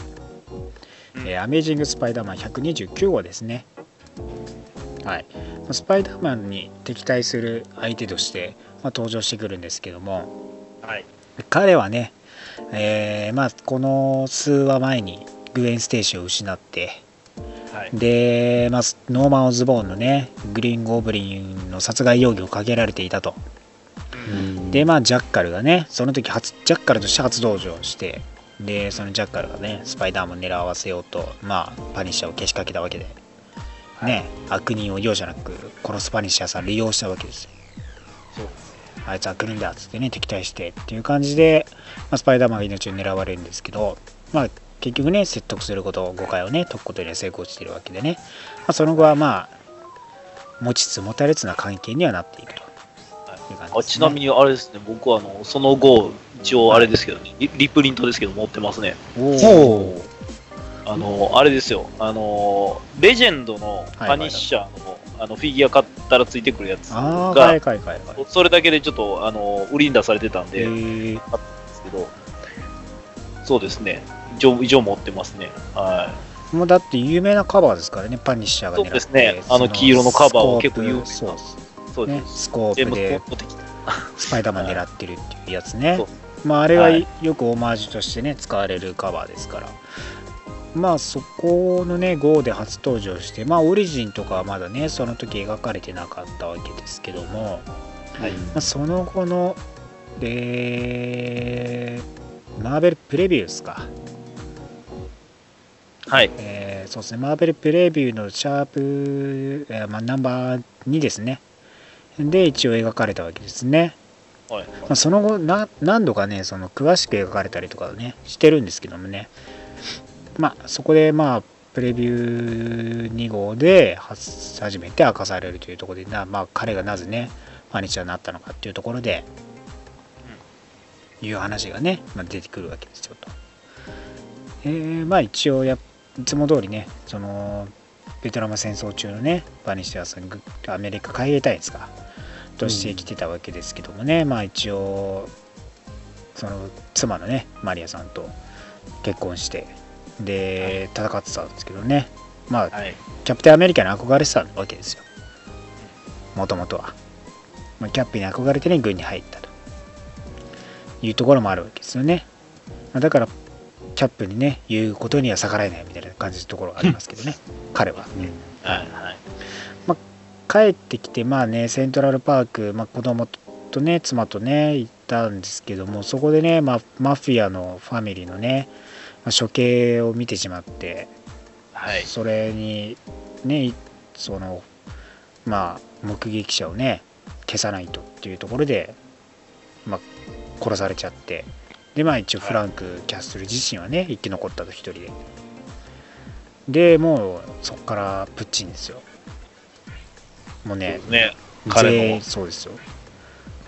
うんえーアメージング・スパイダーマン129号ですねはい。スパイダーマンに敵対する相手として、まあ、登場してくるんですけども。はい。彼はね、えーまあ、この数話前にグエン・ステーシを失ってはい。で、まあ、ノーマン・オズボーンのねグリーン・ゴブリンの殺害容疑をかけられていたと。でまあジャッカルがねその時初ジャッカルとして初登場してでそのジャッカルがねスパイダーマンを狙わせようとまあパニッシャーをけしかけたわけでね悪人を容赦なく殺すパニッシャーさんを利用したわけですよ。そうあいつ悪人だっつってね敵対してっていう感じで、まあ、スパイダーマンが命を狙われるんですけどまあ結局ね説得すること誤解をね解くことには成功しているわけでね、まあ、その後はまあ持ちつ持たれつな関係にはなっていくと。い。う感じです、ね。あちなみにあれですね、僕はあのその後、一応あれですけどね、リリプリントですけど持ってますね。おほーあの、あれですよ、あの、レジェンドのパニッシャーの,、あのフィギュア買ったらついてくるやつが、はいはいはいはい。それだけでちょっとあの売りに出されてたんへで、でーすけど、そうですね、一応、一応持ってますね。はもうだって有名なカバーですからねパニッシャーが狙ってそうですね。あの黄色のカバーは結構有名。そう。そうねです。スコープで。スパイダーマン狙ってるっていうやつね。まああれははい。よくオマージュとしてね使われるカバーですからまあそこのね GO で初登場してまあオリジンとかはまだねその時描かれてなかったわけですけども、はいまあ、その後のえーマーベルプレビューですかはい。えーそうですね、マーベルプレビューのシャープ、えーまあ、ナンバー2ですね。で、一応描かれたわけですね。はい。まあ、その後な、何度かね、その詳しく描かれたりとかね、してるんですけどもね。まあ、そこで、まあ、プレビュー2号で初初めて明かされるというところでな、まあ、彼がなぜね、ファニチャーになったのかっていうところで、いう話がね、まあ、出てくるわけですよと。えーまあ一応やいつも通りねそのベトナム戦争中のねバニッシャーさんぐアメリカ海兵隊ですかとして来てたわけですけどもね、まあ一応その妻のねマリアさんと結婚してで戦ってたんですけどね。まあはい。キャプテンアメリカに憧れてたわけですよ。もともとは、まあ、キャップに憧れてね軍に入ったと。いうところもあるわけですよね、まあだからキャップにね言うことには逆らえないみたいな感じのところがありますけどね。彼は。はい。はい。帰ってきてまあねセントラルパーク、まあ、子供とね妻とね行ったんですけどもそこでね、まあ、マフィアのファミリーのね、まあ処刑を見てしまってはい。それにねいそのまあ目撃者をね消さないとっていうところで、まあ、殺されちゃってでまあ一応フランク・キャッスル自身はね生き残ったと一人で。でもうそこからプッチンですよ。もうねね、彼のそうですよ。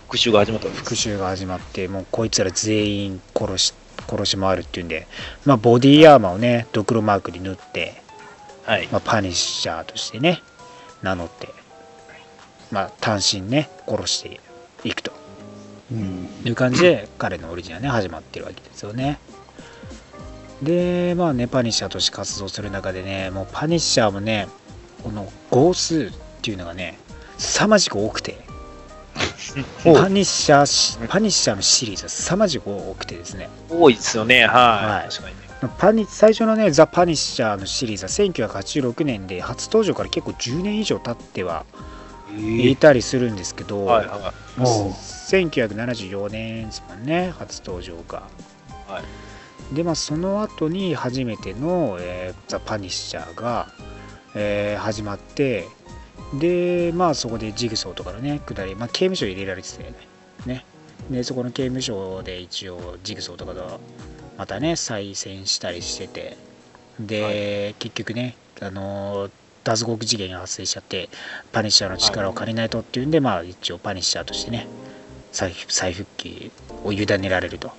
復讐が始まった。復讐が始まってもうこいつら全員殺し殺し回るっていうんでまあボディーアーマーをねドクロマークに塗ってはい。まあ、パニッシャーとしてね名乗って、まあ、単身ね殺していくと。うん。いう感じで彼のオリジンはね始まってるわけですよね。でまあねパニッシャーとして活動する中でねもうパニッシャーもねこの号数っていうのがね凄まじく多くて。おパニッシャーしパニッシャーのシリーズは凄まじく多くてですね多いですよね。はい。はい確かにね。パニ最初のねザ・パニッシャーのシリーズは1986年で初登場から結構10年以上経ってはいたりするんですけど、はい。は1974年ですもんね初登場が。はいでまあその後に初めての、えーザ・パニッシャーが、えー始まってでまあそこでジグソーとかのね下り、まあ、刑務所入れられてたよね。ね。でそこの刑務所で一応ジグソーとかとまたね再戦したりしてて。で、結局ねあのー脱獄事件が発生しちゃってパニッシャーの力を借りないとっていうんで、まあ一応パニッシャーとしてね再再復帰を委ねられると。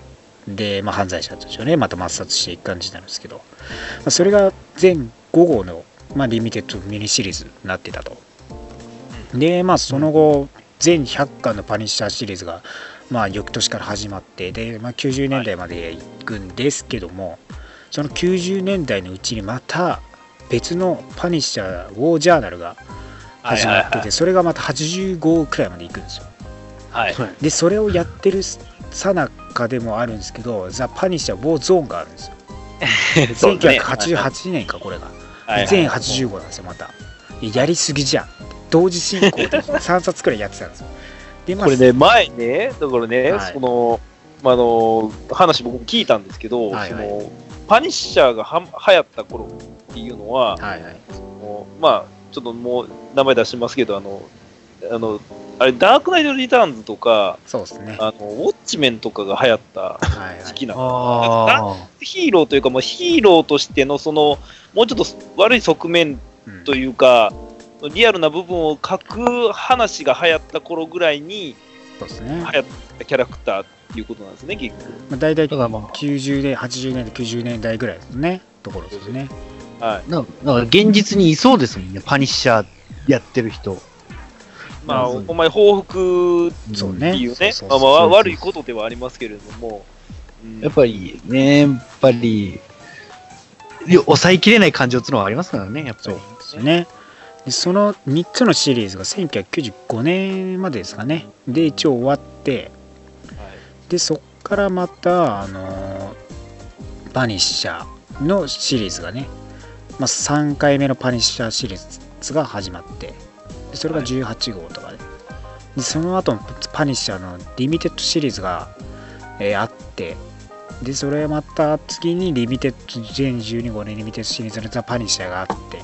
で、まあ、犯罪者たちをねまた抹殺していく感じになるんですけど、まあ、それが全5号の、まあ、リミテッドミニシリーズになってたとでまあその後全100巻のパニッシャーシリーズがまあ翌年から始まってで、まあ、90年代まで行くんですけども、その90年代のうちにまた別のパニッシャーウォージャーナルが始まってて、それがまた85くらいまで行くんですよ。はい。はい。でそれをやってるさなかでもあるんですけどザ・パニッシャーウォーゾーンがあるんですよ。そうね。1988年かこれが。はい全85なんですよまた。やりすぎじゃん同時進行で3冊くらいやってたんですよ。でまあこれね、前ね、だからね、はい。その、まあ、あの、話僕も聞いたんですけど、はいはい。その、パニッシャーがは流行った頃っていうのは、はいはい。もうまあ、ちょっともう名前出しますけど、あの、あの、あれ、ダークナイト・リターンズとか、そうですね。あの、ウォッチメンとかが流行ったはいはい。時期なの。あヒーローというか、もうヒーローとしての、その、もうちょっと悪い側面うんというか、リアルな部分を書く話が流行った頃ぐらいにそうですね。流行ったキャラクターっていうことなんですね、結局。まあ、大体だからまあ90年80年代90年代ぐらいですね。ところですね。はい。ななんか現実にいそうですもんね、パニッシャーやってる人。まあ、うんお前報復そうね。っていうね、まあ悪いことではありますけれども、うん。やっぱりね、やっぱり、抑えきれない感情っていうのはありますからね、やっぱそうり。ですね。でその3つのシリーズが1995年までですかね。で一応終わってでそっからまたあのパニッシャーのシリーズがね、まあ、3回目のパニッシャーシリーズが始まってでそれが18号とかで,、でその後のパニッシャーのリミテッドシリーズが、えーあってでそれまた次にリミテッド全12号のリミテッドシリーズのザ・パニッシャーがあって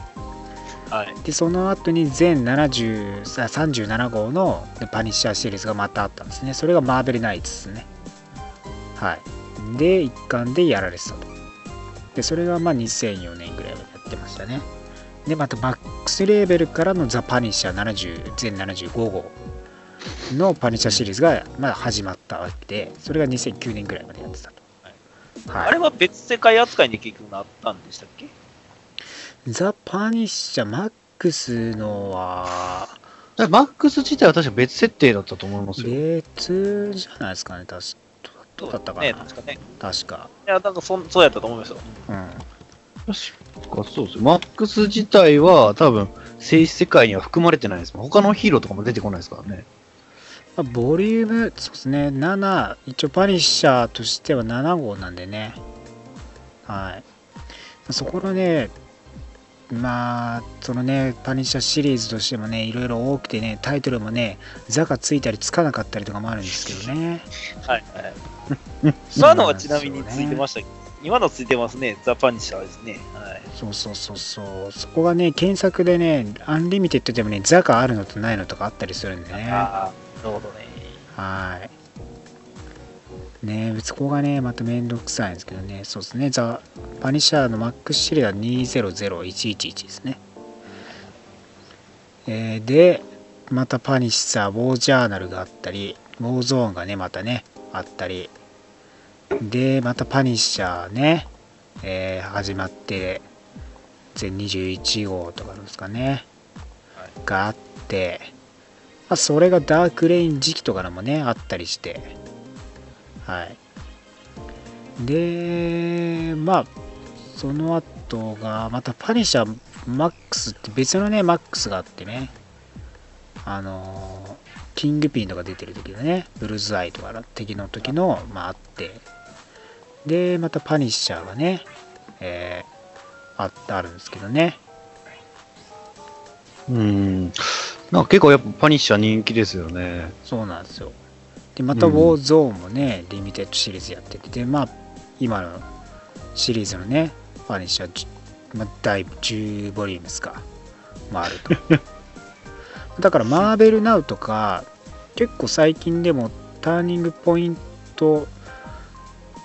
はい。でその後に全70さ37号のパニッシャーシリーズがまたあったんですね。それがマーベルナイツですね。はい。で一巻でやられてたと。でそれがまあ2004年ぐらいまでやってましたね。でまたマックスレーベルからのザ・パニッシャー70全75号のパニッシャーシリーズがまだ始まったわけでそれが2009年ぐらいまでやってたと、はい、あれは別世界扱いに結局なったんでしたっけ？ザ・パニッシャーマックスのはマックス自体は確か別設定だったと思いますよ。別じゃないですかね確かどうだったかな、ね、確かね。確かいや、なんかそんそうやったと思いますよ。うん確かそうですよ。マックス自体は多分、静止世界には含まれてないですもん。他のヒーローとかも出てこないですからね。まあボリュームそうですね7一応パニッシャーとしては7号なんでねはいそこのねまあそのねパニッシャーシリーズとしてもねいろいろ多くてねタイトルもね「ザ」がついたりつかなかったりとかもあるんですけどねはいはい。今のはちなみについてましたけど、今のついてますね。ザ・パニッシャーですね。はい。そうそうそうそうそこがね検索でねアンリミテッドでもね「ザ」があるのとないのとかあったりするんでねああ、なるほどね。はい。ねえ、そこがね、まためんどくさいんですけどね、そうですね、ザ・パニッシャーのマックスシリーズ200111ですね。えーで、またパニッシャー、ウォージャーナルがあったり、ウォーゾーンがね、またね、あったり、で、またパニッシャーね、えー始まって、全21号とかですかね、があって、まあ、それがダークレイン時期とかのもねあったりしてはいでまあその後がまたパニッシャーマックスって別のねマックスがあってねあのーキングピンとか出てる時のねブルーズアイとかの敵の時のまああってでまたパニッシャーがねえーあってあるんですけどねうん。なんか結構やっぱパニッシャー人気ですよね。そうなんですよ。で、またウォーゾーンもね、リミテッドシリーズやってて、で、まあ、今のシリーズのねパニッシャーまあ、第10ボリュームですかまああると。だからマーベルナウとか結構最近でもターニングポイント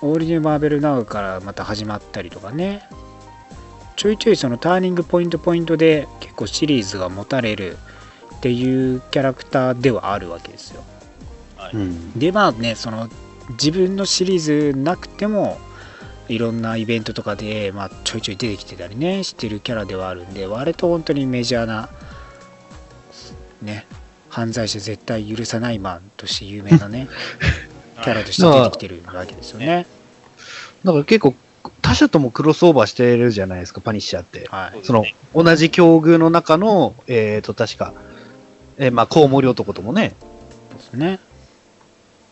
オールニューマーベルナウからまた始まったりとかね。ちょいちょいそのターニングポイントポイントで結構シリーズが持たれるっていうキャラクターではあるわけですよはいうん。でまあねその自分のシリーズなくてもいろんなイベントとかで、まあ、ちょいちょい出てきてたりねしてるキャラではあるんで割と本当にメジャーなね犯罪者絶対許さないマンとして有名なね キャラとして出てきてるわけですよね。だから結構、他社ともクロスオーバーしてるじゃないですか、パニッシャーって。はい、その、同じ境遇の中の、えっ、と、確か、えーまあ、コウモリ男とかもね、ですね。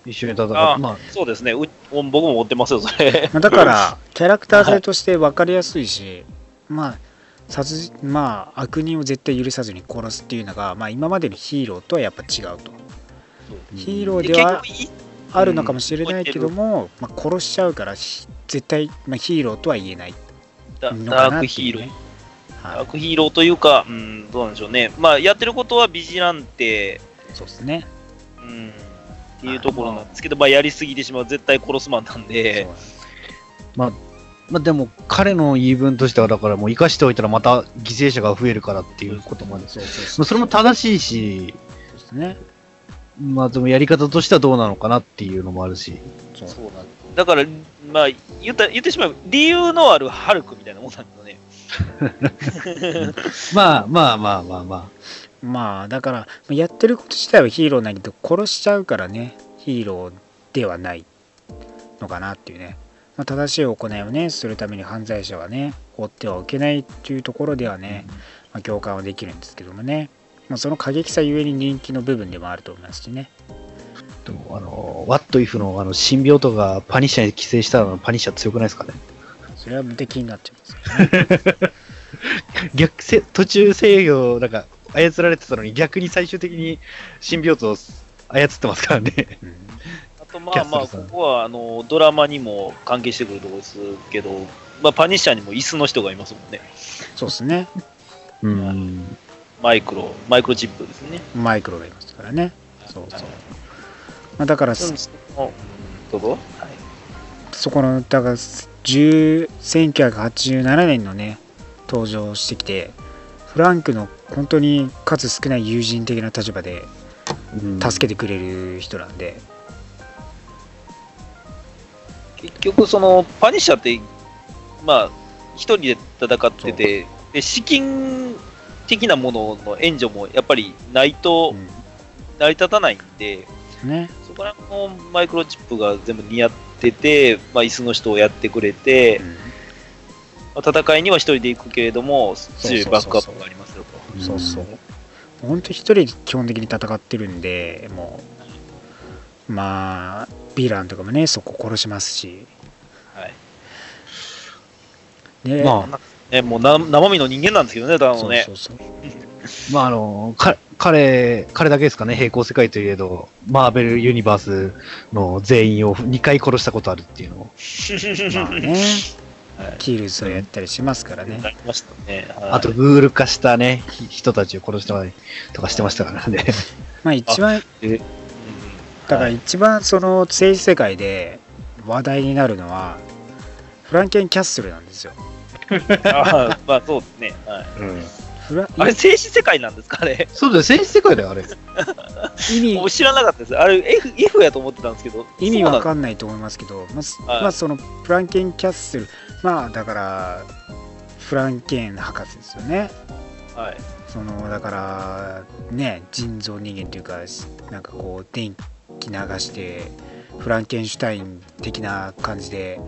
一緒に戦って、あまあ、そうですね。う僕も持ってますよ、それ。まあだから キャラクター性として分かりやすいし、まあ殺人まあ悪人を絶対許さずに殺すっていうのが、まあ、今までのヒーローとはやっぱ違うと。ヒーローではあるのかもしれないけども、まあ、殺しちゃうからひ絶対、まあ、ヒーローとは言えないダークヒーローってい。ダはい、ークヒーローというか、うん、どうなんでしょうね。まあ、やってることはビジランテ、そうですね。うん、っていうところなんですけど、まあ、やりすぎてしまう、絶対殺すマンなんそうで、まあでも、彼の言い分としては、だからもう生かしておいたらまた犠牲者が増えるからっていうことまで。そうそうそうまあそれも正しいし、ね。まあでもやり方としてはどうなのかなっていうのもあるし。そうだから、まあ、言った言ってしまえば、理由のあるハルクみたいなもんなんですよね。まあまあまあまあままあだからやってること自体はヒーローなんだけど殺しちゃうからね。ヒーローではないのかなっていうね、まあ、正しい行いをねするために犯罪者はね追ってはいけないっていうところではね、まあ、共感はできるんですけどもね、まあ、その過激さゆえに人気の部分でもあると思いますしね。あ。でもあの、ワットイフのあの、新病とかパニッシャーに寄生したらパニッシャー強くないですかね？それは無敵になっちゃうんですよね。逆せ、途中制御、なんか、操られてたのに逆に最終的に新病と操ってますからね。うんあと、まあまあ、ここは、あの、ドラマにも関係してくるところですけど、まあ、パニッシャーにも椅子の人がいますもんね。そうですねうん。マイクロ、マイクロチップですね。マイクロがいますからねそうそう、まあ、だからうんそのどうぞ。はい。そこのだから10 1987年のね登場してきてフランクの本当に数少ない友人的な立場で助けてくれる人なんで、結局、その、パニッシャーって、まあ、一人で戦ってて、で、資金的なものの援助もやっぱりないとうん。成り立たないんで、ね。そこら辺のマイクロチップが全部似合ってて、まあ、椅子の人をやってくれて、うん。まあ戦いには一人で行くけれども、強いバックアップがあります。そうそう本当一人で基本的に戦ってるんでもうまあヴィランとかもねそこ殺しますしはい。で、まあ、ね、もうな生身の人間なんですけどね、ただのね。そうそうそう まああの、か彼、彼だけですかね、平行世界といえど、マーベルユニバースの全員を2回殺したことあるっていうのを。まあねはいキルズをやったりしますからねなりましたね。はいあと、グール化したね、ひ人たちを殺したりとかしてましたからね。まあ一番うんだから一番その政治世界で話題になるのはフランケンキャッスルなんですよ。あまあそうですね。はい、フラあれ、静止世界なんですかあれ？そうだよ、戦士世界だよ、あれ。意味僕知らなかったです。あれ、F, F やと思ってたんですけど。意味わかんないと思いますけど、まあはいまあそのフランケンキャッスルまあだからフランケン博士ですよね。はい。そのだからね人造人間というかなんかこう電気流してフランケンシュタイン的な感じで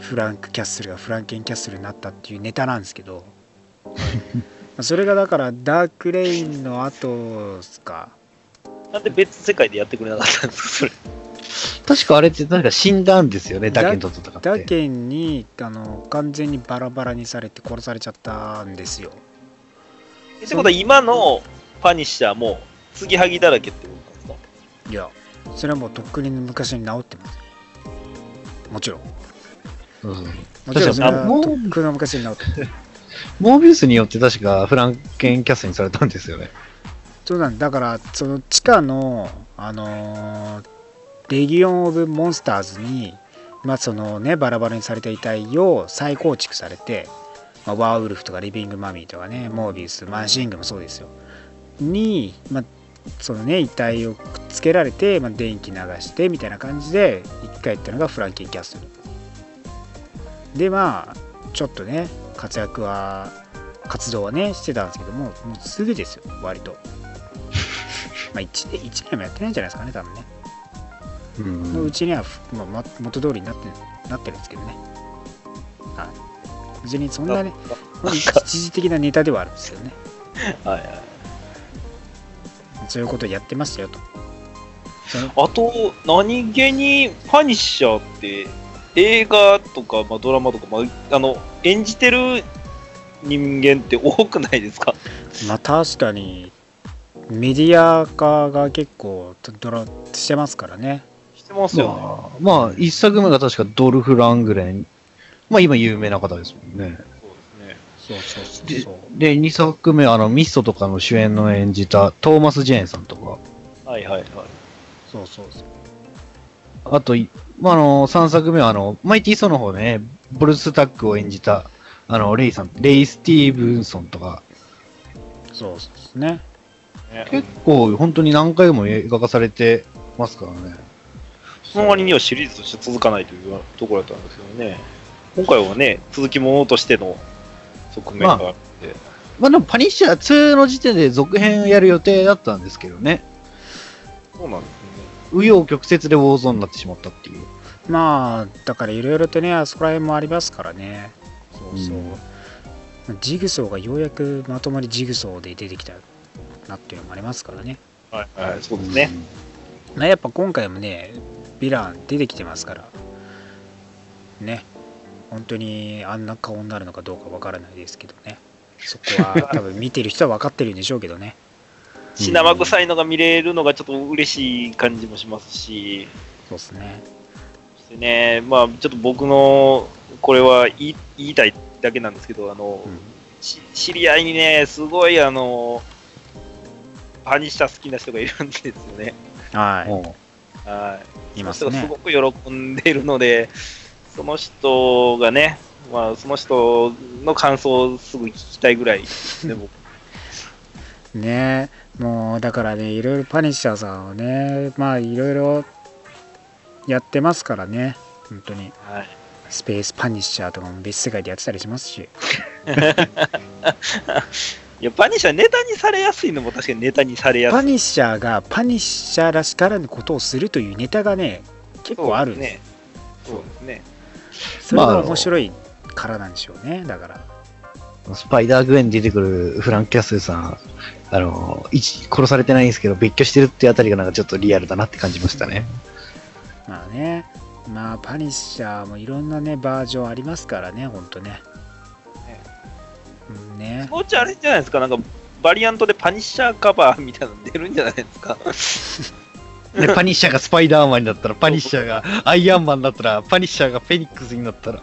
フランク・キャッスルがフランケン・キャッスルになったっていうネタなんですけど それがだからダークレインの後ですか？なんで別世界でやってくれなかったんですか、それ。確かあれってなんか死んだんですよね、ダケンと戦って。ダケンにあの完全にバラバラにされて殺されちゃったんですよ。ってことは、今のパニッシャーも、継ぎはぎだらけってことなんですか？いやそれはもうとっくに昔に治ってます。よもちろん。うん。もちろんそれは確かにもうとっくの昔になって モービウスによって確かフランケンキャストにされたんですよね。そうなんだだからその地下のあのーレギオン・オブ・モンスターズにまあそのねバラバラにされた遺体を再構築されて、まあ、ワーウルフとかリビング・マミーとかねモービウスマシングもそうですよ。に、まあ、そのね遺体をくっつけられて、まあ、電気流してみたいな感じで生き返ったのがフランケン・キャッスル。でまあちょっとね活躍は活動はねしてたんですけどももうすぐですよ割と。まあ 1, 年1年もやってないんじゃないですかね多分ね。うんのうちには、まあ、ま元通りになってなってるんですけどね。はい。別にそんなねまあ一一時的なネタではあるんですよね。はいはい。そういうことをやってましたよと。あと、何気にパニッシャーって映画とか、まあ、ドラマとか、まあ、あの演じてる人間って多くないですか？まあ確かにメディア化が結構ドラしてますからねしてますよね。まあ、まあ、一作目が確かドルフ・ラングレン。まあ今有名な方ですもんね。そうですね。そうそうでそうそうで、二作目、あの、ミストとかの主演の演じたトーマス・ジェーンさんとか、はいはいはい。そうそうそうあと、いまあ、あの、三作目はあの、マイティー・ソの方でね、ブルース・タックを演じた、あの、レイさん、レイ・スティーブンソンとか、そうですねね結構本当に何回も映画化されてますからね。その割にはシリーズとして続かないというところだったんですけどね。今回はね、続きものとしての側面があって、まあでも、パニッシャー2の時点で続編やる予定だったんですけどね。そうなんです紆余曲折でウォーゾーンになってしまったっていう。まあだからいろいろとねあそこら辺もありますからねそうそう、うんジグソーがようやくまとまりジグソーで出てきたなっていうのもありますからね。はいはい、そうですね。まあ、やっぱ今回もねヴィラン出てきてますから。ね。本当にあんな顔になるのかどうかわからないですけどね。そこは多分見てる人は分かってるんでしょうけどね。血生臭いのが見れるのがちょっと嬉しい感じもしますし、そうですね。そしてね、まあちょっと僕の、これは言い言いたいだけなんですけど、あの、うん。し知り合いにね、すごいあの、パニッシャー好きな人がいるんですよね。はもはい。い。いますね。がすごく喜んでいるので、その人がね、まあ、その人の感想をすぐ聞きたいぐらい、でも、ね。もうだからねいろいろパニッシャーさんはねまあいろいろやってますからね。本当に。はい。スペースパニッシャーとかも別世界でやってたりしますし いや、パニッシャーネタにされやすいのも確かにネタにされやすい。パニッシャーがパニッシャーらしからぬことをするというネタがね結構あるんですね。そうですね。それが面白いからなんでしょうねだからう、スパイダーグエンに出てくるフランキャッスルさん、あの、一殺されてないんですけど、別居してるってあたりがなんかちょっとリアルだなって感じましたね。まあねまあパニッシャーもいろんなねバージョンありますからねほんとねうんねそのうちあれじゃないですか、なんか、バリアントでパニッシャーカバーみたいなの出るんじゃないですか？で、パニッシャーがスパイダーマンになったら、パニッシャーが アイアンマンになったら、パニッシャーがフェニックスになったら、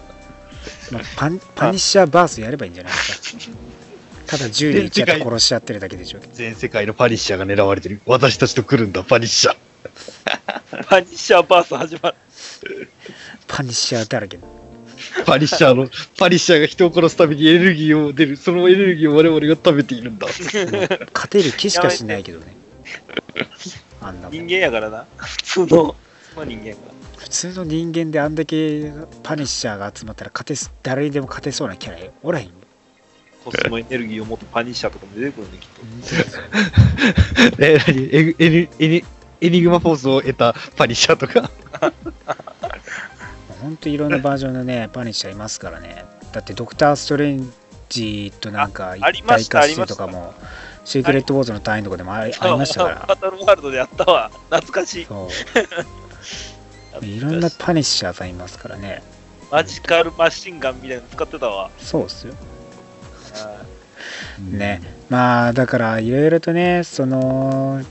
まあパンパニッシャーバースやればいいんじゃないですか？ただ銃で撃っちゃって殺しちゃってるだけでしょうけど全世界のパニッシャーが狙われてる。私たちと来るんだ、パニッシャー。パニッシャーバース始まる。パニッシャーだらけ パニッシャーの、パニッシャーが人を殺すためにエネルギーを出る。そのエネルギーを我々が食べているんだ。勝てる気しかしないけどねあんなもん人間やからな。普通の、まあ人間やから。普通の人間であんだけパニッシャーが集まったら勝てす誰にでも勝てそうなキャラおらへんよコスモエネルギーを持ってパニッシャーとかも出てくるね、きっと。え、何？エエニエニエニグマフォースを得たパニッシャーとか？ほんといろんなバージョンのねパニッシャーいますからね。だってドクター・ストレンジとなんか一体化してとかもシークレットウォーズの隊員とかでもありありましたから。バトルワールドでやったわ。懐かしい。そう。いろんなパニッシャーさんいますからね。マジカルマシンガンみたいなの使ってたわ。そうっすよ。はね。まあだからいろいろとねその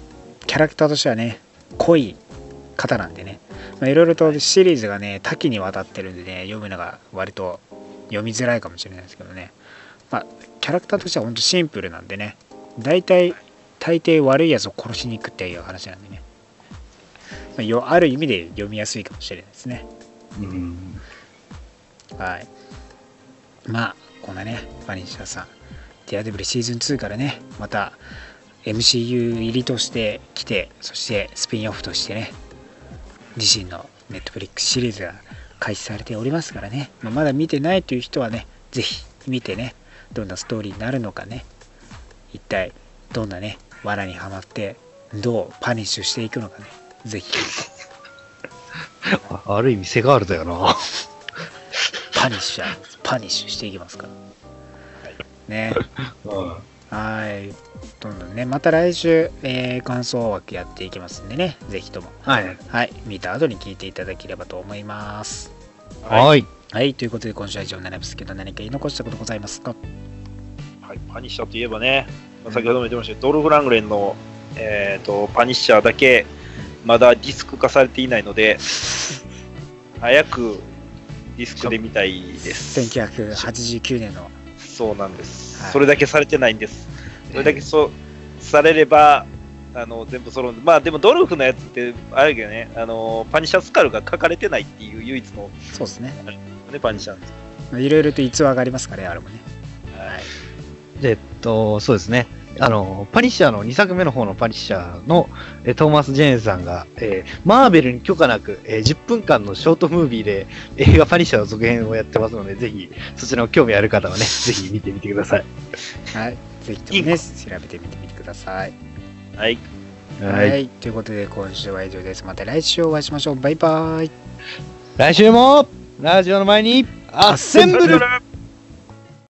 キャラクターとしてはね濃い方なんでね、ままあ、いろいろとシリーズがね多岐にわたってるんでね読むのが割と読みづらいかもしれないですけどね。まあキャラクターとしては本当シンプルなんでね大体大抵悪いやつを殺しに行くっていう話なんでね、まあ、よある意味で読みやすいかもしれないですね。うん。はい。まあこんなねパニッシャーさん。ディアデブルシーズン2からねまた MCU 入りとして来てそしてスピンオフとしてね自身の Netflix シリーズが開始されておりますからね、まあ、まだ見てないという人はねぜひ見てねどんなストーリーになるのかね。一体どんなね罠にはまってどうパニッシュしていくのかね。ぜひ。あ ある意味、セガールだよな。パニッシャーパニッシュしていきますから。ね はい。どんどんね、また来週、えー感想枠やっていきますんでね、ぜひとも、はい。はい、見た後に聞いていただければと思います。はい。はい、ということで今週は以上になりますけど、何か言い残したことございますか？はい、パニッシャーといえばね、まあ先ほども言ってましたけど、ドルフ・ラングレンの、えー、とパニッシャーだけまだディスク化されていないので、早くディスクで見たいです。1989年の、そうなんです、はいそれだけされてないんです。それだけそうされれば、あの全部揃うんで、まあでもドルフのやつって、あれだけどね、あのパニッシャースカルが書かれてないっていう唯一の、そうですね、ね、パニッシャーなんです。まあいろいろと逸話がありますからね、あれもね。はいで、えっと、そうですね。あの、パニッシャーの2作目の方のパニッシャーの、えートーマス・ジェーンさんが、えーマーベルに許可なく、えー10分間のショートムービーで映画パニッシャーの続編をやってますので、ぜひ、そちらの興味ある方はね、ぜひ見てみてください。はい、ぜひともね、調べてみてみてください。はい、はい、ということで今週は以上です。また来週お会いしましょう。バイバイ。来週も、ラジオの前に、アッセンブルル